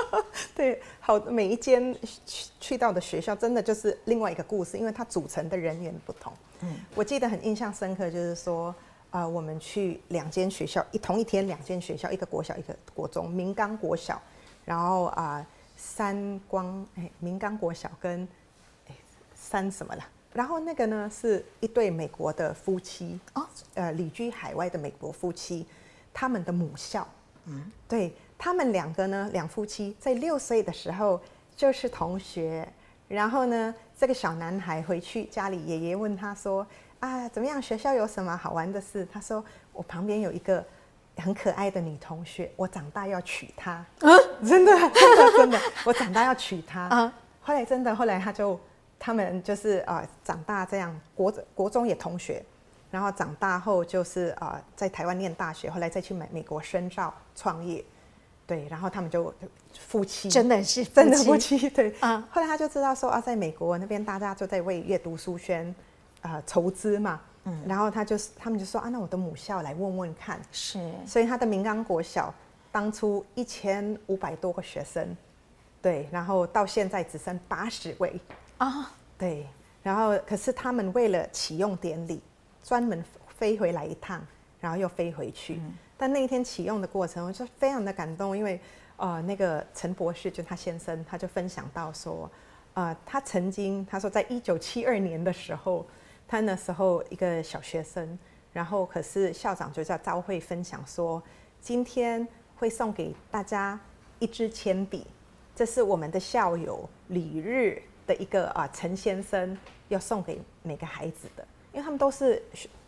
对，好，每一间去去到的学校，真的就是另外一个故事，因为它组成的人员不同。嗯，我记得很印象深刻，就是说，啊、呃，我们去两间学校，一同一天两间学校，一个国小，一个国中，明冈国小，然后啊、呃，三光，哎，明冈国小跟哎三什么了？然后那个呢，是一对美国的夫妻，哦，呃，旅居海外的美国夫妻，他们的母校。嗯，对，他们两个呢，两夫妻在六岁的时候就是同学。然后呢，这个小男孩回去家里，爷爷问他说：“啊，怎么样？学校有什么好玩的事？”他说：“我旁边有一个很可爱的女同学，我长大要娶她。”啊，真的，真的，真的，我长大要娶她。啊，后来真的，后来他就他们就是啊、呃，长大这样，国国中也同学。然后长大后就是啊、呃，在台湾念大学，后来再去美美国深造创业，对，然后他们就夫妻，真的是真的夫妻，对。啊。后来他就知道说啊，在美国那边大家就在为阅读书轩啊筹资嘛，嗯，然后他就他们就说啊，那我的母校来问问看，是，所以他的明冈国小当初一千五百多个学生，对，然后到现在只剩八十位。啊，对，然后可是他们为了启用典礼。专门飞回来一趟，然后又飞回去。嗯、但那一天启用的过程，我就非常的感动，因为呃，那个陈博士就他先生，他就分享到说，呃，他曾经他说，在一九七二年的时候，他那时候一个小学生，然后可是校长就在朝会分享说，今天会送给大家一支铅笔，这是我们的校友李日的一个啊、呃、陈先生要送给每个孩子的。因为他们都是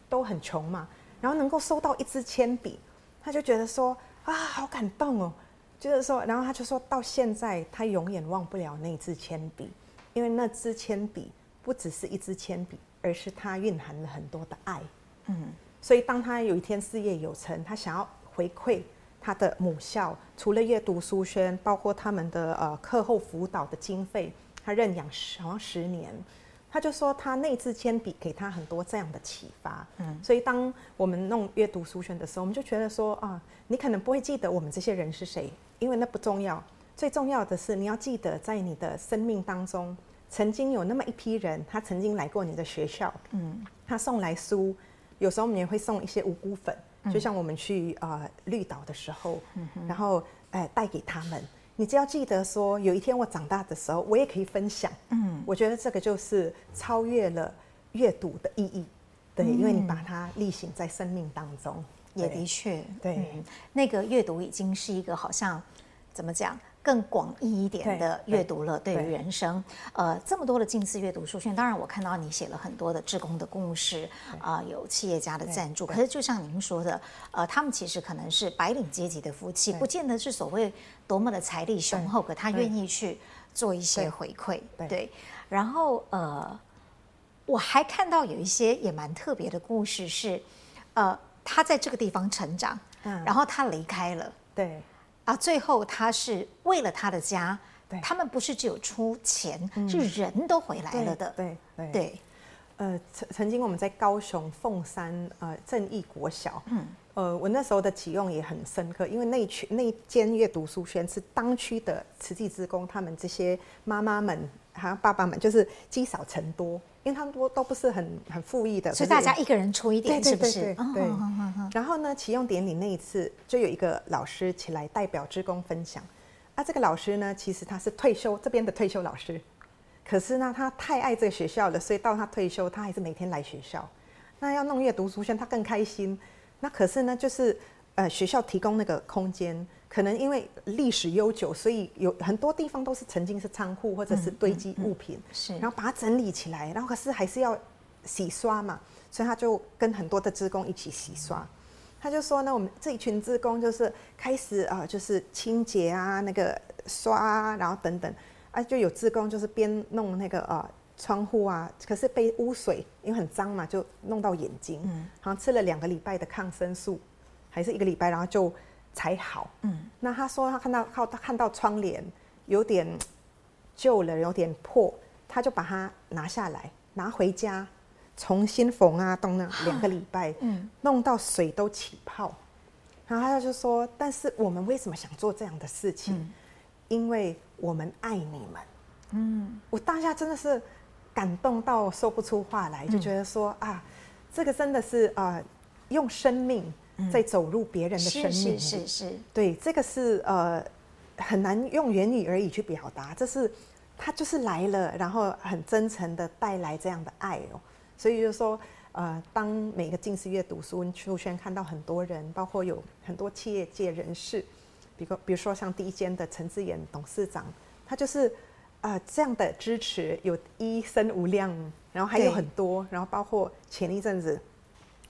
都很穷嘛，然后能够收到一支铅笔，他就觉得说啊，好感动哦，就是说，然后他就说到现在他永远忘不了那支铅笔，因为那支铅笔不只是一支铅笔，而是它蕴含了很多的爱。嗯，所以当他有一天事业有成，他想要回馈他的母校，除了阅读书轩，包括他们的呃课后辅导的经费，他认养十好像十年。他就说，他那支铅笔给他很多这样的启发。嗯，所以当我们弄阅读书圈的时候，我们就觉得说啊，你可能不会记得我们这些人是谁，因为那不重要。最重要的是，你要记得在你的生命当中，曾经有那么一批人，他曾经来过你的学校。嗯，他送来书，有时候我们也会送一些五谷粉，就像我们去啊、呃、绿岛的时候，嗯、然后哎带给他们。你只要记得说，有一天我长大的时候，我也可以分享。嗯，我觉得这个就是超越了阅读的意义。对，因为你把它例行在生命当中，也的确，对，嗯，那个阅读已经是一个好像怎么讲？更广义一点的阅读了，对于人生，呃，这么多的近似阅读书轩，当然我看到你写了很多的志工的故事，啊、呃，有企业家的赞助，可是就像您说的，呃，他们其实可能是白领阶级的夫妻，不见得是所谓多么的财力雄厚，可他愿意去做一些回馈，对，对，然后呃，我还看到有一些也蛮特别的故事是，呃，他在这个地方成长，嗯，然后他离开了，对。啊，最后他是为了他的家，对，他们不是只有出钱，嗯、是人都回来了的。对对对。对呃，曾曾经我们在高雄凤山呃正义国小，嗯，呃，我那时候的启用也很深刻，因为那区那间阅读书轩是当区的慈济职工，他们这些妈妈们还有爸爸们，就是积少成多，因为他们都都不是很很富裕的，所以大家一个人出一点，是不是？对，对，对，对。然后呢，启用典礼那一次，就有一个老师起来代表职工分享，啊，这个老师呢，其实他是退休这边的退休老师。可是呢，他太爱这个学校了，所以到他退休，他还是每天来学校。那要弄阅读书圈，他更开心。那可是呢，就是呃，学校提供那个空间，可能因为历史悠久，所以有很多地方都是曾经是仓库或者是堆积物品，嗯嗯嗯、是。然后把它整理起来，然后可是还是要洗刷嘛，所以他就跟很多的职工一起洗刷。他就说呢，我们这一群职工就是开始啊、呃，就是清洁啊，那个刷啊，然后等等。啊，就有职工就是边弄那个呃窗户啊，可是被污水，因为很脏嘛，就弄到眼睛。嗯，好像吃了两个礼拜的抗生素，还是一个礼拜，然后就才好。嗯，那他说他看到靠他看到窗帘有点旧了，有点破，他就把它拿下来，拿回家重新缝啊，动了两个礼拜，嗯，弄到水都起泡。然后他就说，但是我们为什么想做这样的事情？嗯因为我们爱你们，嗯，我当下真的是感动到说不出话来，就觉得说啊，这个真的是呃，用生命在走入别人的生命，是是是，对，这个是呃很难用言语而已去表达，这是他就是来了，然后很真诚的带来这样的爱哦，所以就是说呃，当每个近视阅读书书轩看到很多人，包括有很多企业界人士。比如，比如说像第一间的陈志远董事长，他就是啊、呃、这样的支持，有一生无量，然后还有很多，然后包括前一阵子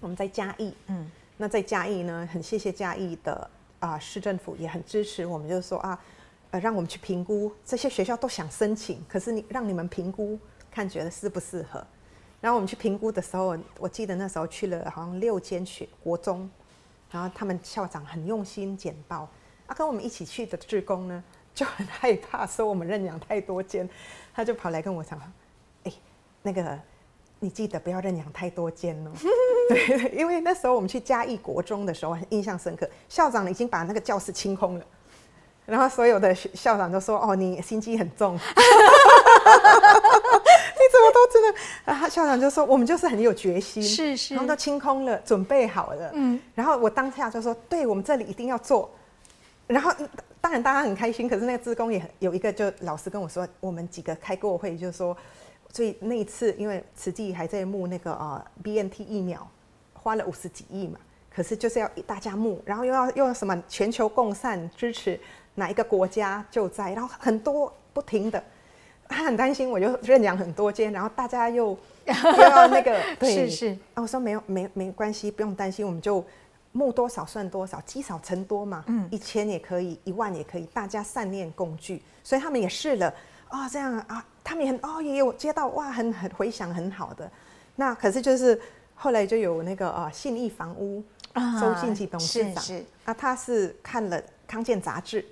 我们在嘉义，嗯，那在嘉义呢，很谢谢嘉义的啊、市政府也很支持我们，就是说啊，呃，让我们去评估这些学校都想申请，可是你让你们评估看觉得适不适合，然后我们去评估的时候，我记得那时候去了好像六间学国中，然后他们校长很用心简报。啊，跟我们一起去的志工呢，就很害怕说我们认养太多间，他就跑来跟我讲，哎，那个你记得不要认养太多间哦。对，因为那时候我们去嘉义国中的时候，很印象深刻，校长已经把那个教室清空了，然后所有的校长都说：“哦，你心机很重。”你怎么都知道？然后校长就说：“我们就是很有决心，是是，然后都清空了，准备好了。”嗯，然后我当下就说：“对，我们这里一定要做。”然后，当然大家很开心，可是那个志工也有一个，就老师跟我说，我们几个开过会，就是说，所以那一次因为慈济还在募那个呃 BNT 疫苗，花了五十几亿嘛，可是就是要大家募，然后又要又要什么全球共善支持哪一个国家救灾，然后很多不停的，他很担心，我就认养很多间，然后大家又 又要那个，对，是是，啊，我说没有没没关系，不用担心，我们就。募多少算多少，积少成多嘛。嗯，一千也可以，一万也可以，大家善念共聚。所以他们也试了啊、哦，这样啊，他们也很哦，也有接到哇，很很回响很好的。那可是就是后来就有那个啊，信义房屋周信吉董事长，是是啊，他是看了康健杂志，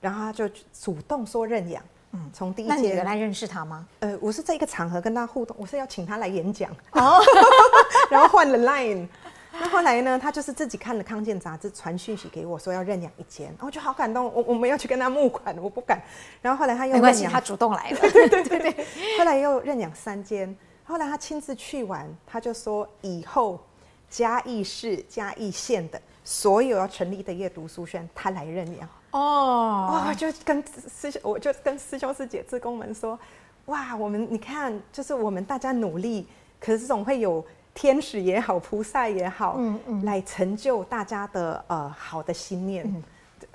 然后他就主动说认养。嗯，从第一届原来认识他吗？呃，我是在一个场合跟他互动，我是要请他来演讲，哦、然后换了 Line。那后来呢？他就是自己看了康健杂志，传讯息给我说要认养一间，我就好感动。我我们要去跟他募款，我不敢。然后后来他又没关系，他主动来了。对对对对 对。后来又认养三间，后来他亲自去玩，他就说以后嘉义市嘉义县的所有要成立的阅读书轩，他来认养。哦，哇，就跟师兄，我就跟师兄师姐、志工们说，哇，我们你看，就是我们大家努力，可是总会有。天使也好，菩萨也好，嗯嗯，来成就大家的呃好的心念。嗯、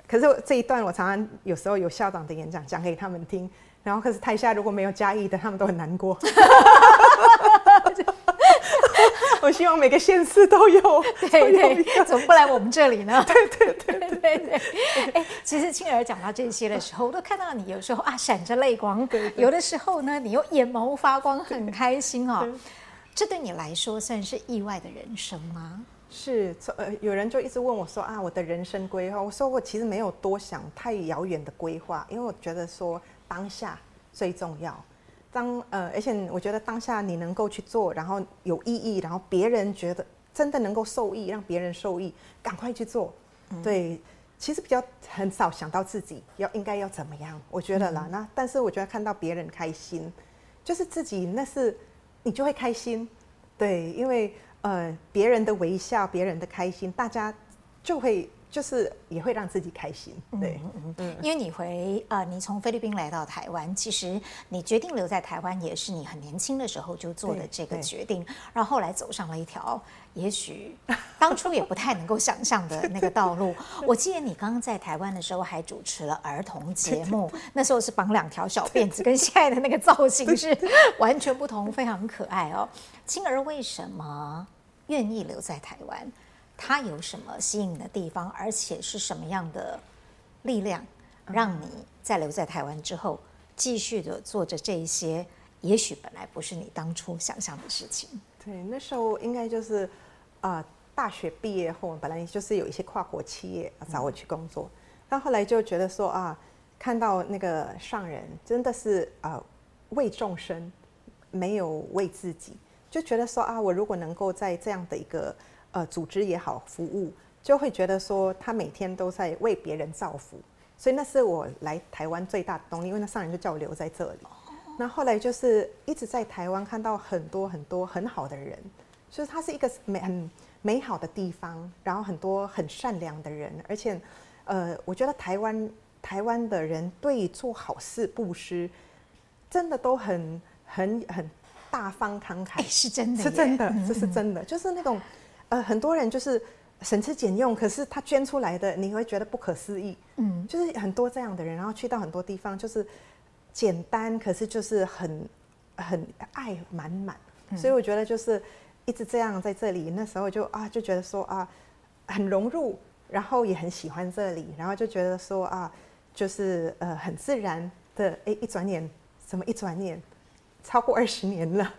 可是这一段我常常有时候有校长的演讲讲给他们听，然后可是台下如果没有嘉义的，他们都很难过。我希望每个县市都有，对对，怎么不来我们这里呢？对对对对对，对。哎，其实青儿讲到这些的时候，我都看到你有时候啊闪着泪光，有的时候呢，你又眼眸发光，很开心哦。这对你来说算是意外的人生吗？是，呃，有人就一直问我说啊，我的人生规划，我说我其实没有多想太遥远的规划，因为我觉得说当下最重要。当呃，而且我觉得当下你能够去做，然后有意义，然后别人觉得真的能够受益，让别人受益，赶快去做。嗯、对，其实比较很少想到自己要应该要怎么样，我觉得啦。嗯、那但是我觉得看到别人开心，就是自己那是你就会开心。对，因为呃别人的微笑，别人的开心，大家就会。就是也会让自己开心，对，嗯嗯，因为你回呃，你从菲律宾来到台湾，其实你决定留在台湾，也是你很年轻的时候就做的这个决定，然后后来走上了一条也许当初也不太能够想象的那个道路。我记得你刚刚在台湾的时候还主持了儿童节目，那时候是绑两条小辫子，跟现在的那个造型 是完全不同，非常可爱哦。青儿为什么愿意留在台湾？它有什么吸引的地方，而且是什么样的力量，让你在留在台湾之后，继续的做着这一些，也许本来不是你当初想象的事情。对，那时候应该就是啊、呃，大学毕业后，本来就是有一些跨国企业找我去工作，嗯、但后来就觉得说啊，看到那个上人真的是啊、呃，为众生，没有为自己，就觉得说啊，我如果能够在这样的一个。呃，组织也好，服务就会觉得说他每天都在为别人造福，所以那是我来台湾最大的动力。因为那上人就叫我留在这里，那后来就是一直在台湾看到很多很多很好的人，就是它是一个美很美好的地方，然后很多很善良的人，而且呃，我觉得台湾台湾的人对做好事布施，真的都很很很大方慷慨，是真的，是真的，这是真的，就是那种。呃，很多人就是省吃俭用，可是他捐出来的，你会觉得不可思议。嗯，就是很多这样的人，然后去到很多地方，就是简单，可是就是很很爱满满。嗯、所以我觉得就是一直这样在这里，那时候就啊就觉得说啊很融入，然后也很喜欢这里，然后就觉得说啊就是呃很自然的，哎一转眼怎么一转眼？超过二十年了，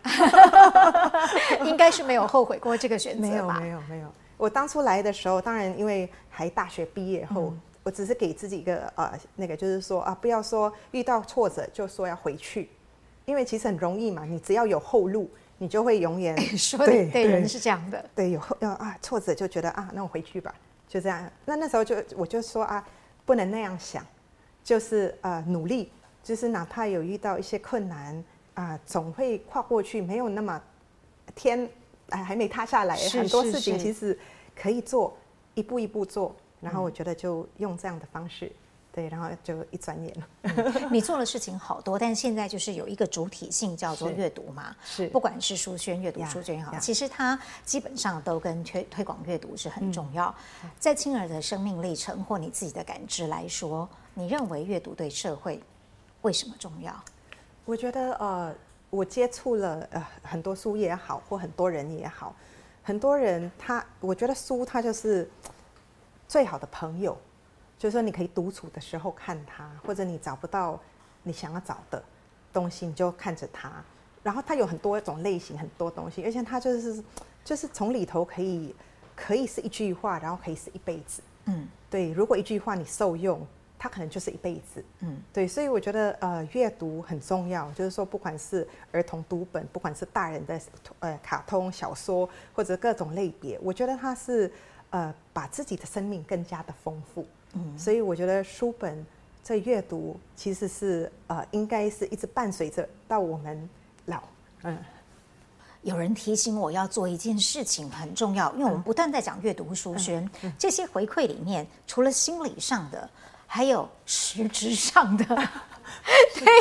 应该是没有后悔过这个选择吧？没有，没有，没有。我当初来的时候，当然因为还大学毕业后，嗯、我只是给自己一个呃，那个就是说啊，不要说遇到挫折就说要回去，因为其实很容易嘛，你只要有后路，你就会永远 说的对，对人是这样的，对，有后要啊挫折就觉得啊，那我回去吧，就这样。那那时候就我就说啊，不能那样想，就是呃努力，就是哪怕有遇到一些困难。啊、呃，总会跨过去，没有那么天哎还没塌下来，很多事情其实可以做，一步一步做。然后我觉得就用这样的方式，嗯、对，然后就一转眼了。嗯、你做的事情好多，但是现在就是有一个主体性叫做阅读嘛，是，不管是书宣阅读书轩也好，其实它基本上都跟推推广阅读是很重要。嗯、在青儿的生命历程或你自己的感知来说，你认为阅读对社会为什么重要？我觉得呃，我接触了呃很多书也好，或很多人也好，很多人他，我觉得书它就是最好的朋友，就是说你可以独处的时候看它，或者你找不到你想要找的东西，你就看着它。然后它有很多种类型，很多东西，而且它就是就是从里头可以可以是一句话，然后可以是一辈子。嗯，对，如果一句话你受用。他可能就是一辈子，嗯，对，所以我觉得呃，阅读很重要，就是说，不管是儿童读本，不管是大人的呃卡通小说或者各种类别，我觉得它是呃把自己的生命更加的丰富，嗯，所以我觉得书本这阅读其实是呃应该是一直伴随着到我们老，嗯。有人提醒我要做一件事情很重要，因为我们不断在讲阅读书宣，嗯嗯、这些回馈里面，除了心理上的。还有实质上的，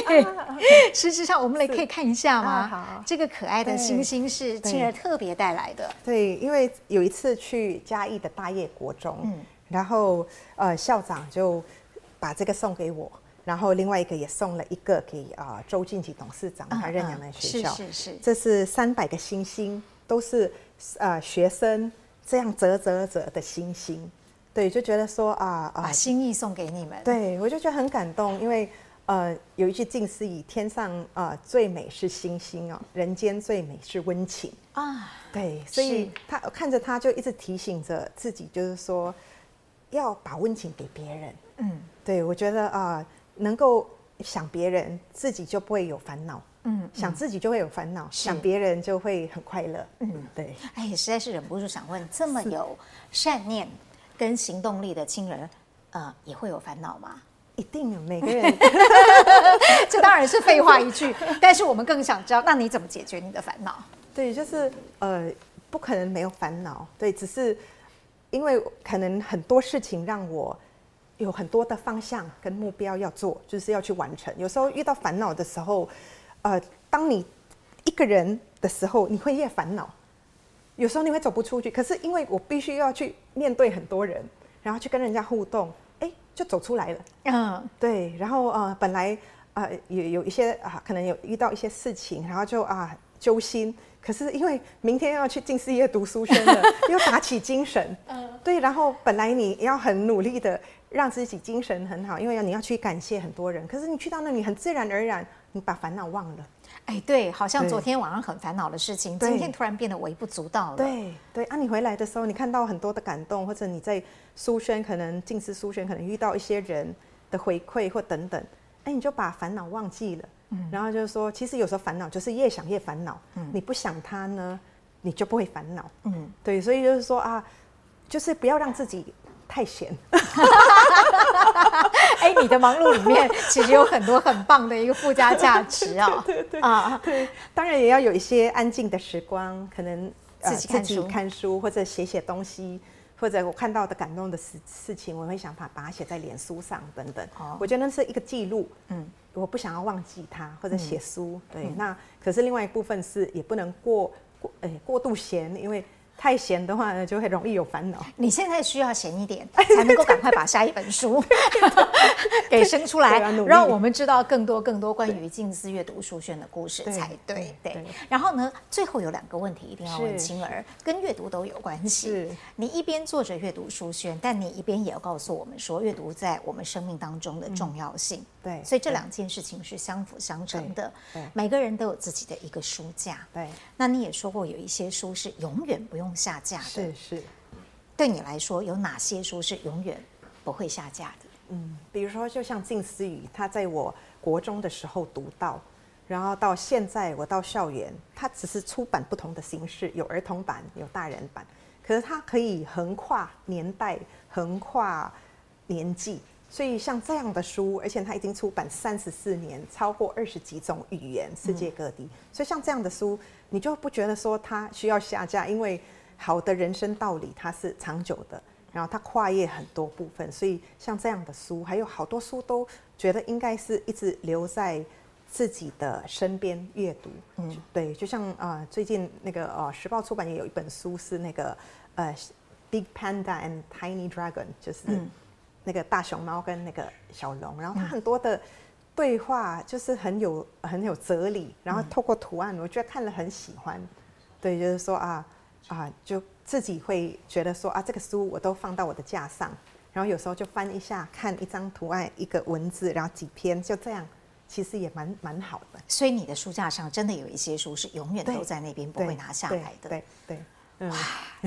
对，实质上我们来可以看一下吗？啊、好，这个可爱的星星是青儿特别带来的。对，因为有一次去嘉义的大业国中，嗯，然后呃校长就把这个送给我，然后另外一个也送了一个给啊、呃、周进吉董事长他任养的学校，是是是，这是三百个星星，都是呃学生这样折折折的星星。对，就觉得说啊啊，把心意送给你们。对，我就觉得很感动，因为呃，有一句近似语：天上啊、呃、最美是星星哦，人间最美是温情啊。对，所以他看着他就一直提醒着自己，就是说要把温情给别人。嗯，对，我觉得啊、呃，能够想别人，自己就不会有烦恼。嗯，想自己就会有烦恼，想别人就会很快乐。嗯，对。哎，实在是忍不住想问，这么有善念跟行动力的亲人，呃，也会有烦恼吗？一定有，每个人。这当然是废话一句，但是我们更想知道，那你怎么解决你的烦恼？对，就是呃，不可能没有烦恼。对，只是因为可能很多事情让我有很多的方向跟目标要做，就是要去完成。有时候遇到烦恼的时候。呃，当你一个人的时候，你会越烦恼。有时候你会走不出去，可是因为我必须要去面对很多人，然后去跟人家互动，哎，就走出来了。嗯，对。然后呃，本来呃有有一些啊，可能有遇到一些事情，然后就啊揪心。可是因为明天要去进事业读书圈了，又打起精神。嗯，对。然后本来你要很努力的让自己精神很好，因为你要去感谢很多人。可是你去到那里，很自然而然。你把烦恼忘了，哎，对，好像昨天晚上很烦恼的事情，今天突然变得微不足道了。对对啊，你回来的时候，你看到很多的感动，或者你在书轩可能静思书轩可能遇到一些人的回馈或等等，哎，你就把烦恼忘记了。嗯，然后就是说，其实有时候烦恼就是越想越烦恼。嗯，你不想它呢，你就不会烦恼。嗯，对，所以就是说啊，就是不要让自己。太闲，哎，你的忙碌里面其实有很多很棒的一个附加价值啊、哦！对对对啊，对，当然也要有一些安静的时光，可能自己看书、呃、自己看书或者写写东西，或者我看到的感动的事事情，我会想法把它写在脸书上等等。哦，我觉得那是一个记录。嗯，我不想要忘记它，或者写书。嗯、对，那可是另外一部分是也不能过过哎过度闲，因为。太闲的话呢，就会容易有烦恼。你现在需要闲一点，才能够赶快把下一本书 给生出来，让我们知道更多更多关于静思阅读书轩的故事才对。对。然后呢，最后有两个问题一定要问青儿，跟阅读都有关系。你一边做着阅读书轩，但你一边也要告诉我们说，阅读在我们生命当中的重要性。嗯、对。所以这两件事情是相辅相成的。对。对，每个人都有自己的一个书架。对。那你也说过，有一些书是永远不用。下架的是是，对你来说有哪些书是永远不会下架的？嗯，比如说就像静思语，他在我国中的时候读到，然后到现在我到校园，它只是出版不同的形式，有儿童版，有大人版，可是它可以横跨年代，横跨年纪。所以像这样的书，而且它已经出版三十四年，超过二十几种语言，世界各地。所以像这样的书，你就不觉得说它需要下架，因为好的人生道理它是长久的，然后它跨越很多部分。所以像这样的书，还有好多书都觉得应该是一直留在自己的身边阅读。嗯，对，就像啊、呃，最近那个呃，时报出版也有一本书是那个呃，Big Panda and Tiny Dragon，就是。嗯那个大熊猫跟那个小龙，然后它很多的对话就是很有很有哲理，然后透过图案，我觉得看了很喜欢。对，就是说啊啊，就自己会觉得说啊，这个书我都放到我的架上，然后有时候就翻一下，看一张图案，一个文字，然后几篇，就这样，其实也蛮蛮好的。所以你的书架上真的有一些书是永远都在那边，不会拿下来的。对对。对哇，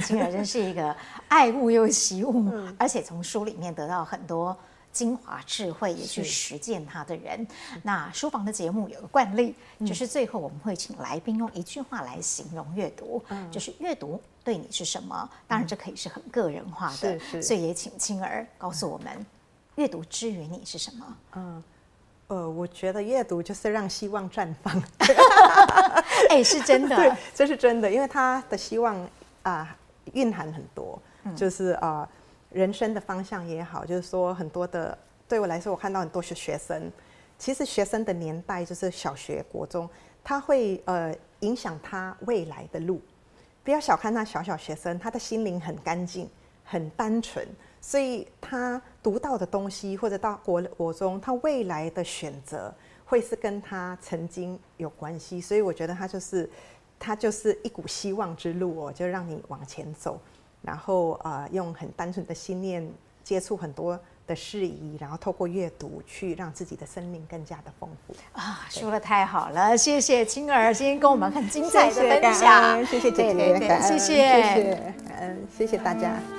青儿真是一个爱物又惜物，嗯、而且从书里面得到很多精华智慧，也去实践它的人。那书房的节目有个惯例，嗯、就是最后我们会请来宾用一句话来形容阅读，嗯、就是阅读对你是什么？当然这可以是很个人化的，嗯、所以也请青儿告诉我们，嗯、阅读之于你是什么？嗯，呃，我觉得阅读就是让希望绽放。哎，是真的，对，这是真的，因为他的希望。啊，蕴含很多，就是啊，人生的方向也好，就是说很多的，对我来说，我看到很多学学生，其实学生的年代就是小学、国中，他会呃影响他未来的路。不要小看那小小学生，他的心灵很干净、很单纯，所以他读到的东西或者到国国中，他未来的选择会是跟他曾经有关系。所以我觉得他就是。它就是一股希望之路哦，就让你往前走，然后啊、呃，用很单纯的心念接触很多的事宜，然后透过阅读去让自己的生命更加的丰富啊！说的太好了，谢谢青儿今天跟我们很精彩的分享，谢谢姐姐，谢谢，谢谢，嗯，谢谢大家。